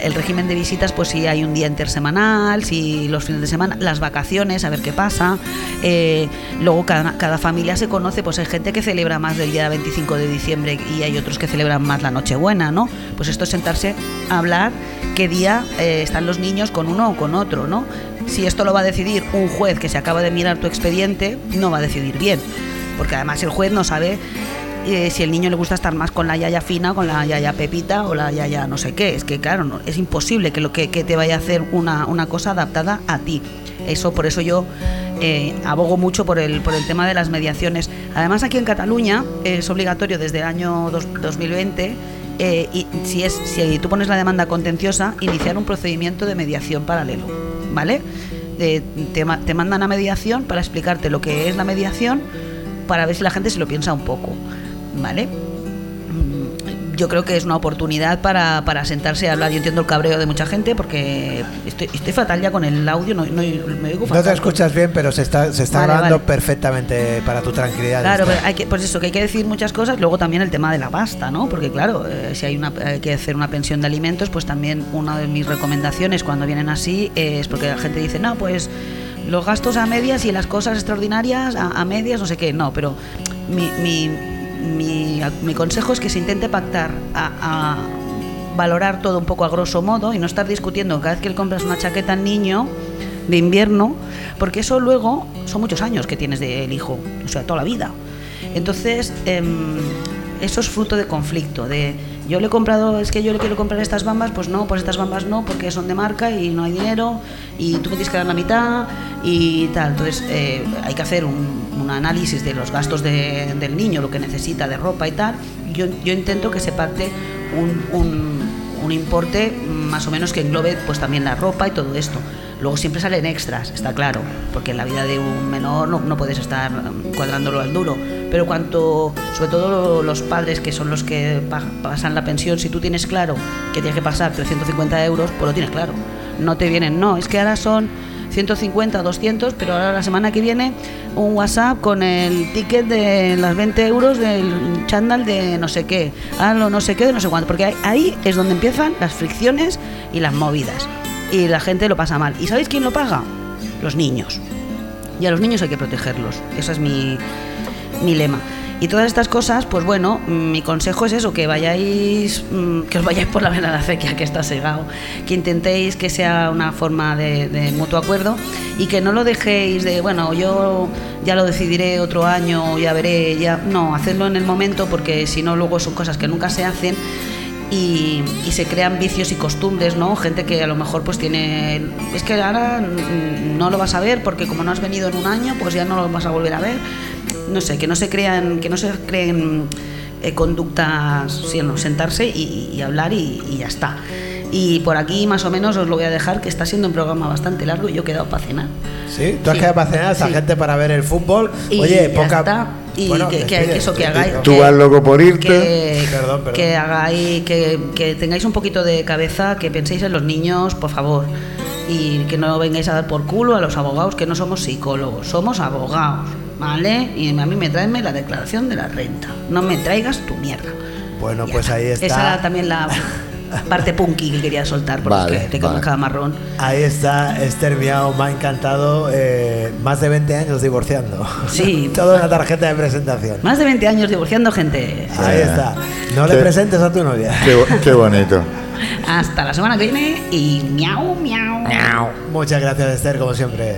el régimen de visitas, pues si hay un día intersemanal, si los fines de semana, las vacaciones, a ver qué pasa. Eh, luego cada, cada familia se conoce, pues hay gente que celebra más del día 25 de diciembre y hay otros que celebran más la Nochebuena, ¿no? Pues esto es sentarse a hablar qué día eh, están los niños con uno o con otro, ¿no? Si esto lo va a decidir un juez que se acaba de mirar tu expediente, no va a decidir bien, porque además el juez no sabe eh, si el niño le gusta estar más con la yaya fina, con la yaya pepita o la yaya no sé qué. Es que claro, no, es imposible que, lo que, que te vaya a hacer una, una cosa adaptada a ti. Eso, por eso yo eh, abogo mucho por el, por el tema de las mediaciones. Además, aquí en Cataluña es obligatorio desde el año dos- 2020 eh, y si, es, si tú pones la demanda contenciosa, iniciar un procedimiento de mediación paralelo, ¿vale? Eh, te, te mandan a mediación para explicarte lo que es la mediación, para ver si la gente se lo piensa un poco, ¿vale? Mm, Yo creo que es una oportunidad para, para sentarse a hablar. Yo entiendo el cabreo de mucha gente porque estoy, estoy fatal ya con el audio, no, no- me oigo No fatal. te escuchas bien, pero se está, se está Vale, grabando vale. perfectamente para tu tranquilidad. Claro, pero hay que, pues eso, que hay que decir muchas cosas. Luego también el tema de la pasta, ¿no? Porque claro, eh, si hay, una, hay que hacer una pensión de alimentos, pues también una de mis recomendaciones cuando vienen así es porque la gente dice, no, pues los gastos a medias y las cosas extraordinarias a, a medias, no sé qué. No, pero mi, mi, mi, consejo es que se intente pactar a, valorar todo un poco a grosso modo y no estar discutiendo cada vez que compras una chaqueta niño de invierno, porque eso luego son muchos años que tienes del hijo, o sea, toda la vida. Entonces, em, eso es fruto de conflicto, de yo le he comprado, es que yo le quiero comprar estas bambas, pues no, pues estas bambas no, porque son de marca y no hay dinero y tú me tienes que dar la mitad y tal. Entonces, eh, hay que hacer un, un análisis de los gastos de- del niño, lo que necesita de ropa y tal. Yo, yo intento que se parte un, un- un importe más o menos que englobe pues también la ropa y todo esto. Luego siempre salen extras, está claro, porque en la vida de un menor no, no puedes estar cuadrándolo al duro, pero cuanto, sobre todo los padres que son los que pa- pasan la pensión, si tú tienes claro que tienes que pasar 350 euros, pues lo tienes claro. No te vienen, no, es que ahora son 150 o 200, pero ahora la semana que viene un WhatsApp con el ticket de las 20 euros del chándal de no sé qué, ah, lo no sé qué, de no sé cuánto, porque ahí es donde empiezan las fricciones y las movidas. Y la gente lo pasa mal. ¿Y sabéis quién lo paga? Los niños. Y a los niños hay que protegerlos. Ese es mi, mi lema. Y todas estas cosas, pues bueno, mi consejo es eso, que vayáis, mm, que os vayáis por la vena de acequia que está segado, que intentéis que sea una forma de, de mutuo acuerdo y que no lo dejéis de, bueno, yo ya lo decidiré otro año, ya veré, ya... No, hacedlo en el momento porque si no luego son cosas que nunca se hacen y, y se crean vicios y costumbres, ¿no? Gente que a lo mejor pues tiene... Es que ahora no lo vas a ver porque como no has venido en un año, pues ya no lo vas a volver a ver. No sé, que no se crean, que no se creen eh, conductas, sino sentarse y, y hablar y, y ya está. Y por aquí más o menos os lo voy a dejar, que está siendo un programa bastante largo y yo he quedado para cenar. Sí, tú has Sí. quedado para cenar a esa Sí. gente para ver el fútbol. Y Oye, ya poca. está. Y Bueno, que, que- despide, que eso que hagáis. Tú que- vas loco por irte. Que, Perdón, perdón. que hagáis, que, que tengáis un poquito de cabeza, que penséis en los niños, por favor. Y que no vengáis a dar por culo a los abogados, que no somos psicólogos, somos abogados, ¿vale? Y a mí me traenme la declaración de la renta. No me traigas tu mierda. Bueno, Ya pues ahí está. Esa era también la parte punky que quería soltar, porque Vale, es que te vale. conozca marrón. Ahí está Esther Miao, me ha encantado. eh, más de 20 años divorciando. Sí. Toda una tarjeta de presentación. Más de 20 años divorciando gente. Ahí está. No le presentes a tu novia. Qué, bo- qué bonito. Hasta la semana que viene y miau, miau. Muchas gracias, Esther, como siempre.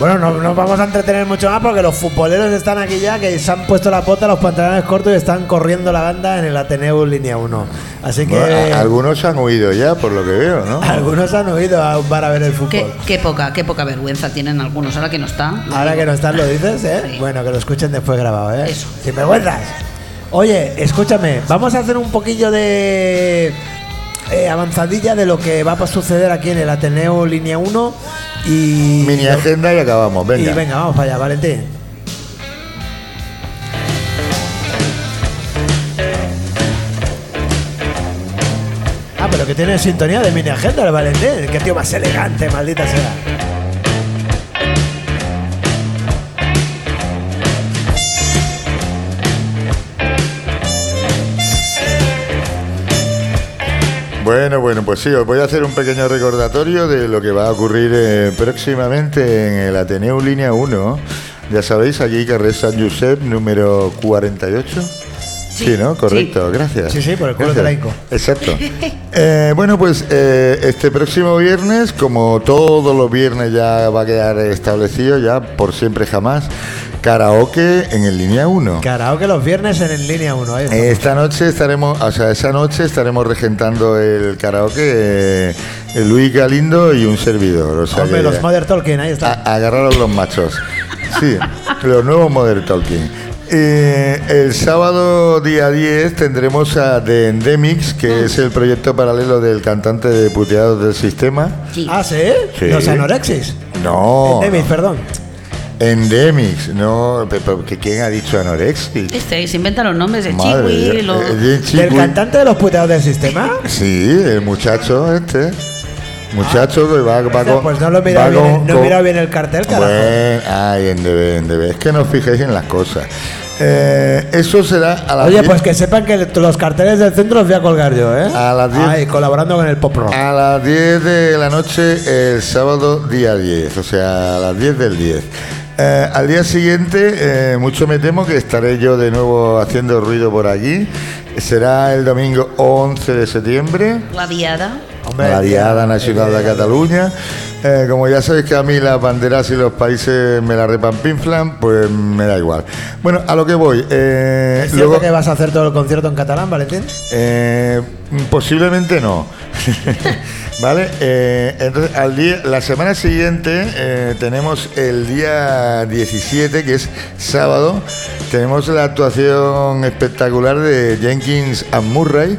Bueno, no nos vamos a entretener mucho más porque los futboleros están aquí ya, que se han puesto la pota, los pantalones cortos y están corriendo la banda en el Ateneo Línea 1. Así que Bueno, algunos han huido ya, por lo que veo, ¿no? algunos han huido a un bar a ver el fútbol. Qué, qué poca, qué poca vergüenza tienen algunos ahora que no está. Ahora que no estás lo dices, ¿eh? Sí. Bueno, que lo escuchen después grabado, ¿eh? Eso. Sin vergüenzas. Oye, escúchame, vamos a hacer un poquillo de eh, avanzadilla de lo que va a suceder aquí en el Ateneo Línea 1 y... Mini agenda y acabamos, Y venga. venga, vamos para allá, Valentín. Ah, pero que tiene sintonía de mini agenda el Valentín. Qué tío más elegante, maldita sea. Bueno, bueno, pues sí, os voy a hacer un pequeño recordatorio de lo que va a ocurrir eh, próximamente en el Ateneo Línea 1. Ya sabéis, allí carrer San Josep, número 48. Sí, ¿no? Correcto, gracias. Sí, sí, por el culo Gracias. te la hinco. Exacto. Eh, bueno, pues eh, este próximo viernes, como todos los viernes ya va a quedar establecido, ya por siempre jamás, karaoke en el Línea 1. Karaoke los viernes en el línea 1. Ahí estamos. Esta noche estaremos, o sea, esa noche estaremos regentando el karaoke eh, el Luis Galindo y un servidor. O sea Hombre, que- los Mother Tolkien, ahí está. a- agarraros los machos. Sí, los nuevos Modern Talking. Eh, el sábado día 10 tendremos a The Endemics, que es el proyecto paralelo del cantante de Puteados del Sistema. Sí. Ah, ¿sí? Sí. Los anorexis. No, Endemis, perdón. Endemics, no, pe- pe- que ¿quién ha dicho anorexia? Este se inventa los nombres, el Madre chiwi, lo- eh, ¿Del chiqui- cantante de los puteados del sistema? Sí, el muchacho este. Muchacho que va, va pues no lo mirado bien, con- no mirado bien el cartel, carajo. Bueno, ay, en debe, en debe. Es que no os fijéis en las cosas. Eh, eso será a las Oye, 10 pues que sepan que los carteles del centro los voy a colgar yo, ¿eh? A las diez- Ay, colaborando con el pop rock. a las 10 de la noche el sábado día 10, o sea, a las 10 del 10. Eh, al día siguiente, eh, mucho me temo que estaré yo de nuevo haciendo ruido por aquí. Será el domingo 11 de septiembre. la diada. a la Diada Nacional de Cataluña. Eh, como ya sabéis que a mí las banderas y los países me la repampinflan, pues me da igual. Bueno, a lo que voy. eh, ¿Es cierto luego- que vas a hacer todo el concierto en catalán, Valentín? eh, posiblemente no. ¿Vale? Eh, entonces, al día, la semana siguiente eh, tenemos el día 17, que es sábado, tenemos la actuación espectacular de Jenkins and Murray.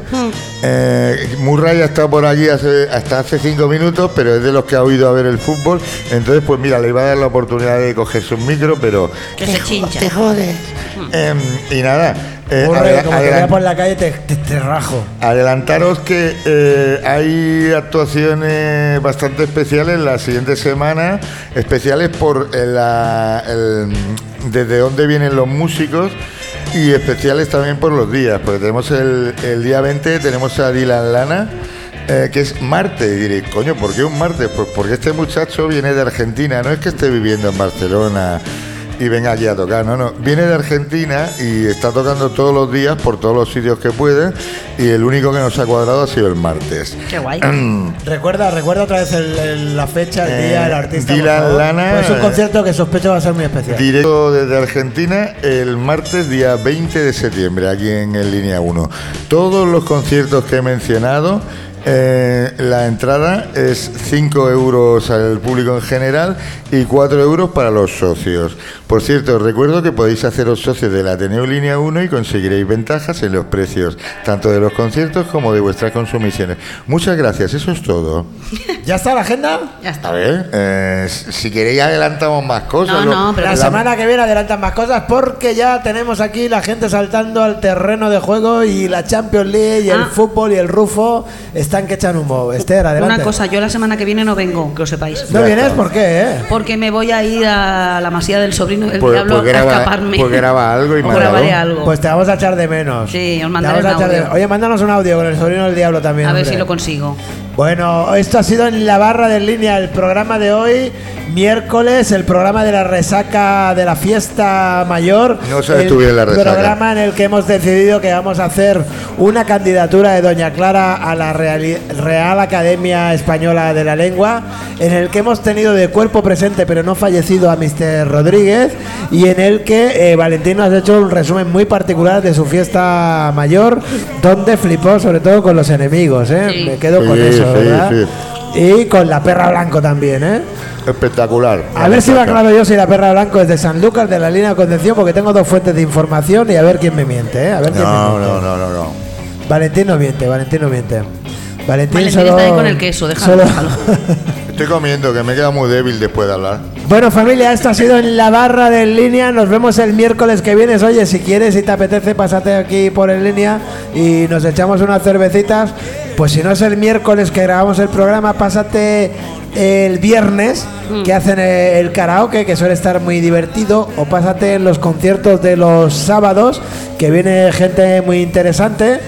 Eh, Murray ha estado por allí hace- hasta hace cinco minutos, pero es de los que ha oído a ver el fútbol. Entonces, pues mira, le iba a dar la oportunidad de coger su micro, pero... Que se chincha. Te jodes. em, y nada. eh, Murray, como te vea por la calle, te, te- te rajo. Adelantaros que eh, hay actuaciones bastante especiales la siguiente semana, especiales por eh, la- el- desde dónde vienen los músicos y especiales también por los días, porque tenemos el, el día 20, tenemos a Dylan Lana. eh, que es martes, y diréis, coño, ¿por qué un martes? Pues porque este muchacho viene de Argentina, no es que esté viviendo en Barcelona y venga aquí a tocar. No, no. Viene de Argentina y está tocando todos los días por todos los sitios que puede. Y el único que nos ha cuadrado ha sido el martes. Qué guay. Recuerda, recuerda otra vez el- el- la fecha, el Eh, día, el artista. Dylan. Lana, Pues es un eh, concierto que sospecho va a ser muy especial. Directo desde Argentina el martes día 20 de septiembre, aquí en, el Línea 1. Todos los conciertos que he mencionado, eh, la entrada es 5 euros al público en general y 4 euros para los socios. Por cierto, os recuerdo que podéis haceros socios del Ateneo Línea 1 y conseguiréis ventajas en los precios, tanto de los conciertos como de vuestras consumiciones. Muchas gracias, eso es todo. ¿Ya está la agenda? Ya está. A ver, eh, si queréis adelantamos más cosas. No, no, pero La la- semana que viene adelantan más cosas porque ya tenemos aquí la gente saltando al terreno de juego y la Champions League y el Ah. fútbol y el Rufo están que echan humo. Esther, adelante. Una cosa, yo la semana que viene no vengo, que lo sepáis. ¿No vienes? ¿Por qué? eh? Porque me voy a ir a la masía del sobrino del Pues- diablo pues a graba- escaparme. pues graba algo y grabaré algo. Pues te vamos a echar de menos. Sí, os mandaré vamos a un de- audio. Oye, mándanos un audio con el sobrino del diablo también. a ver si lo consigo. Bueno, esto ha sido en la barra de línea el programa de hoy, miércoles, el programa de la resaca de la fiesta mayor. No sabes el bien la resaca. programa en el que hemos decidido que vamos a hacer una candidatura de Doña Clara a la Reali- Real Academia Española de la Lengua, en el que hemos tenido de cuerpo presente pero no fallecido a Mr. Rodríguez y en el que eh, Valentín nos ha hecho un resumen muy particular de su fiesta mayor, donde flipó sobre todo con los enemigos. ¿eh? Sí. Me quedo con Sí, eso, sí, ¿verdad? sí. Y con la perra blanco también, ¿eh? Espectacular. A ver si me aclaro yo si la perra blanco es de San Lucas, de la línea de contención, porque tengo dos fuentes de información y a ver quién me miente, ¿eh? A ver quién me No, miente. no, no, no, no. Valentín no miente, Valentín no miente. Valentín, Valentín solo... está ahí con el queso, déjalo, solo- déjalo. Estoy comiendo, que me queda muy débil después de hablar. Bueno, familia, esto ha sido en la barra de En línea. Nos vemos el miércoles que viene. Oye, si quieres, si te apetece, pásate aquí por en línea y nos echamos unas cervecitas. Pues si no es el miércoles que grabamos el programa, pásate el viernes que hacen el karaoke, que suele estar muy divertido, o pásate en los conciertos de los sábados, que viene gente muy interesante,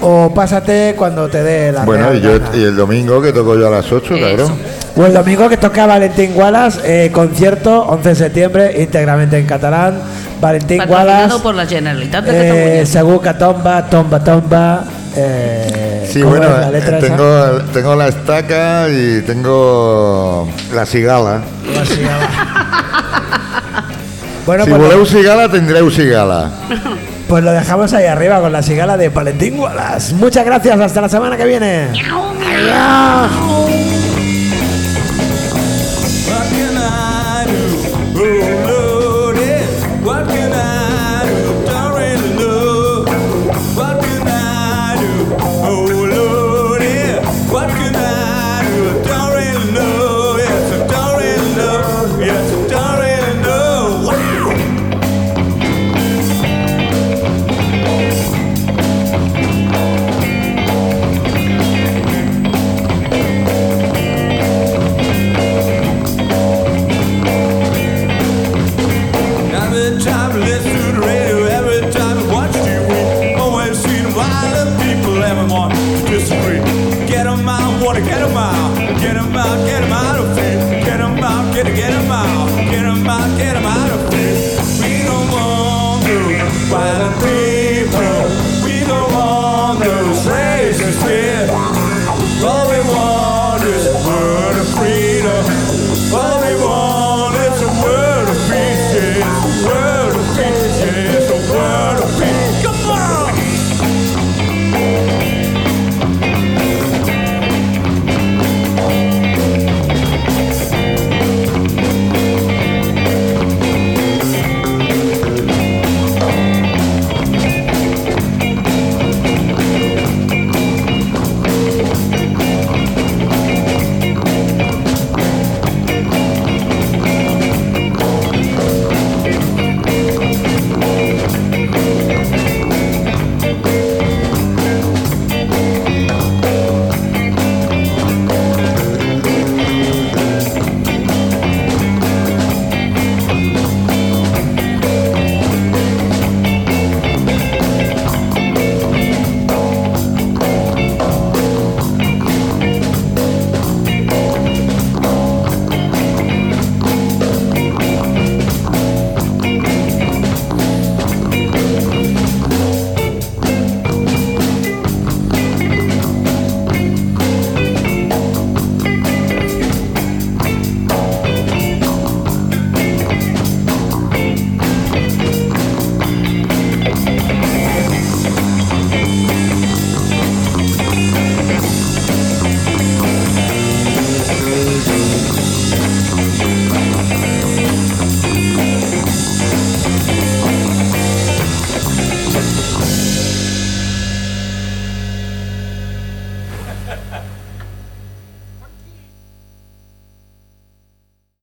o pásate cuando te dé la Bueno, y, yo, y el domingo que toco yo a las 8, Eso. cabrón. O el domingo que toca Valentín Wallace, eh, concierto 11 de septiembre, íntegramente en catalán. Valentín Wallace, por la Generalitat de eh. Seguca Tomba, Tomba Tomba. Eh, Sí, ¿cómo bueno, la eh, esa? tengo, tengo la estaca y tengo la cigala. Así, va. bueno, si pues, voleu cigala, tendreu cigala. pues lo dejamos ahí arriba con la sigala de Valentín Wallace. Muchas gracias, hasta la semana que viene.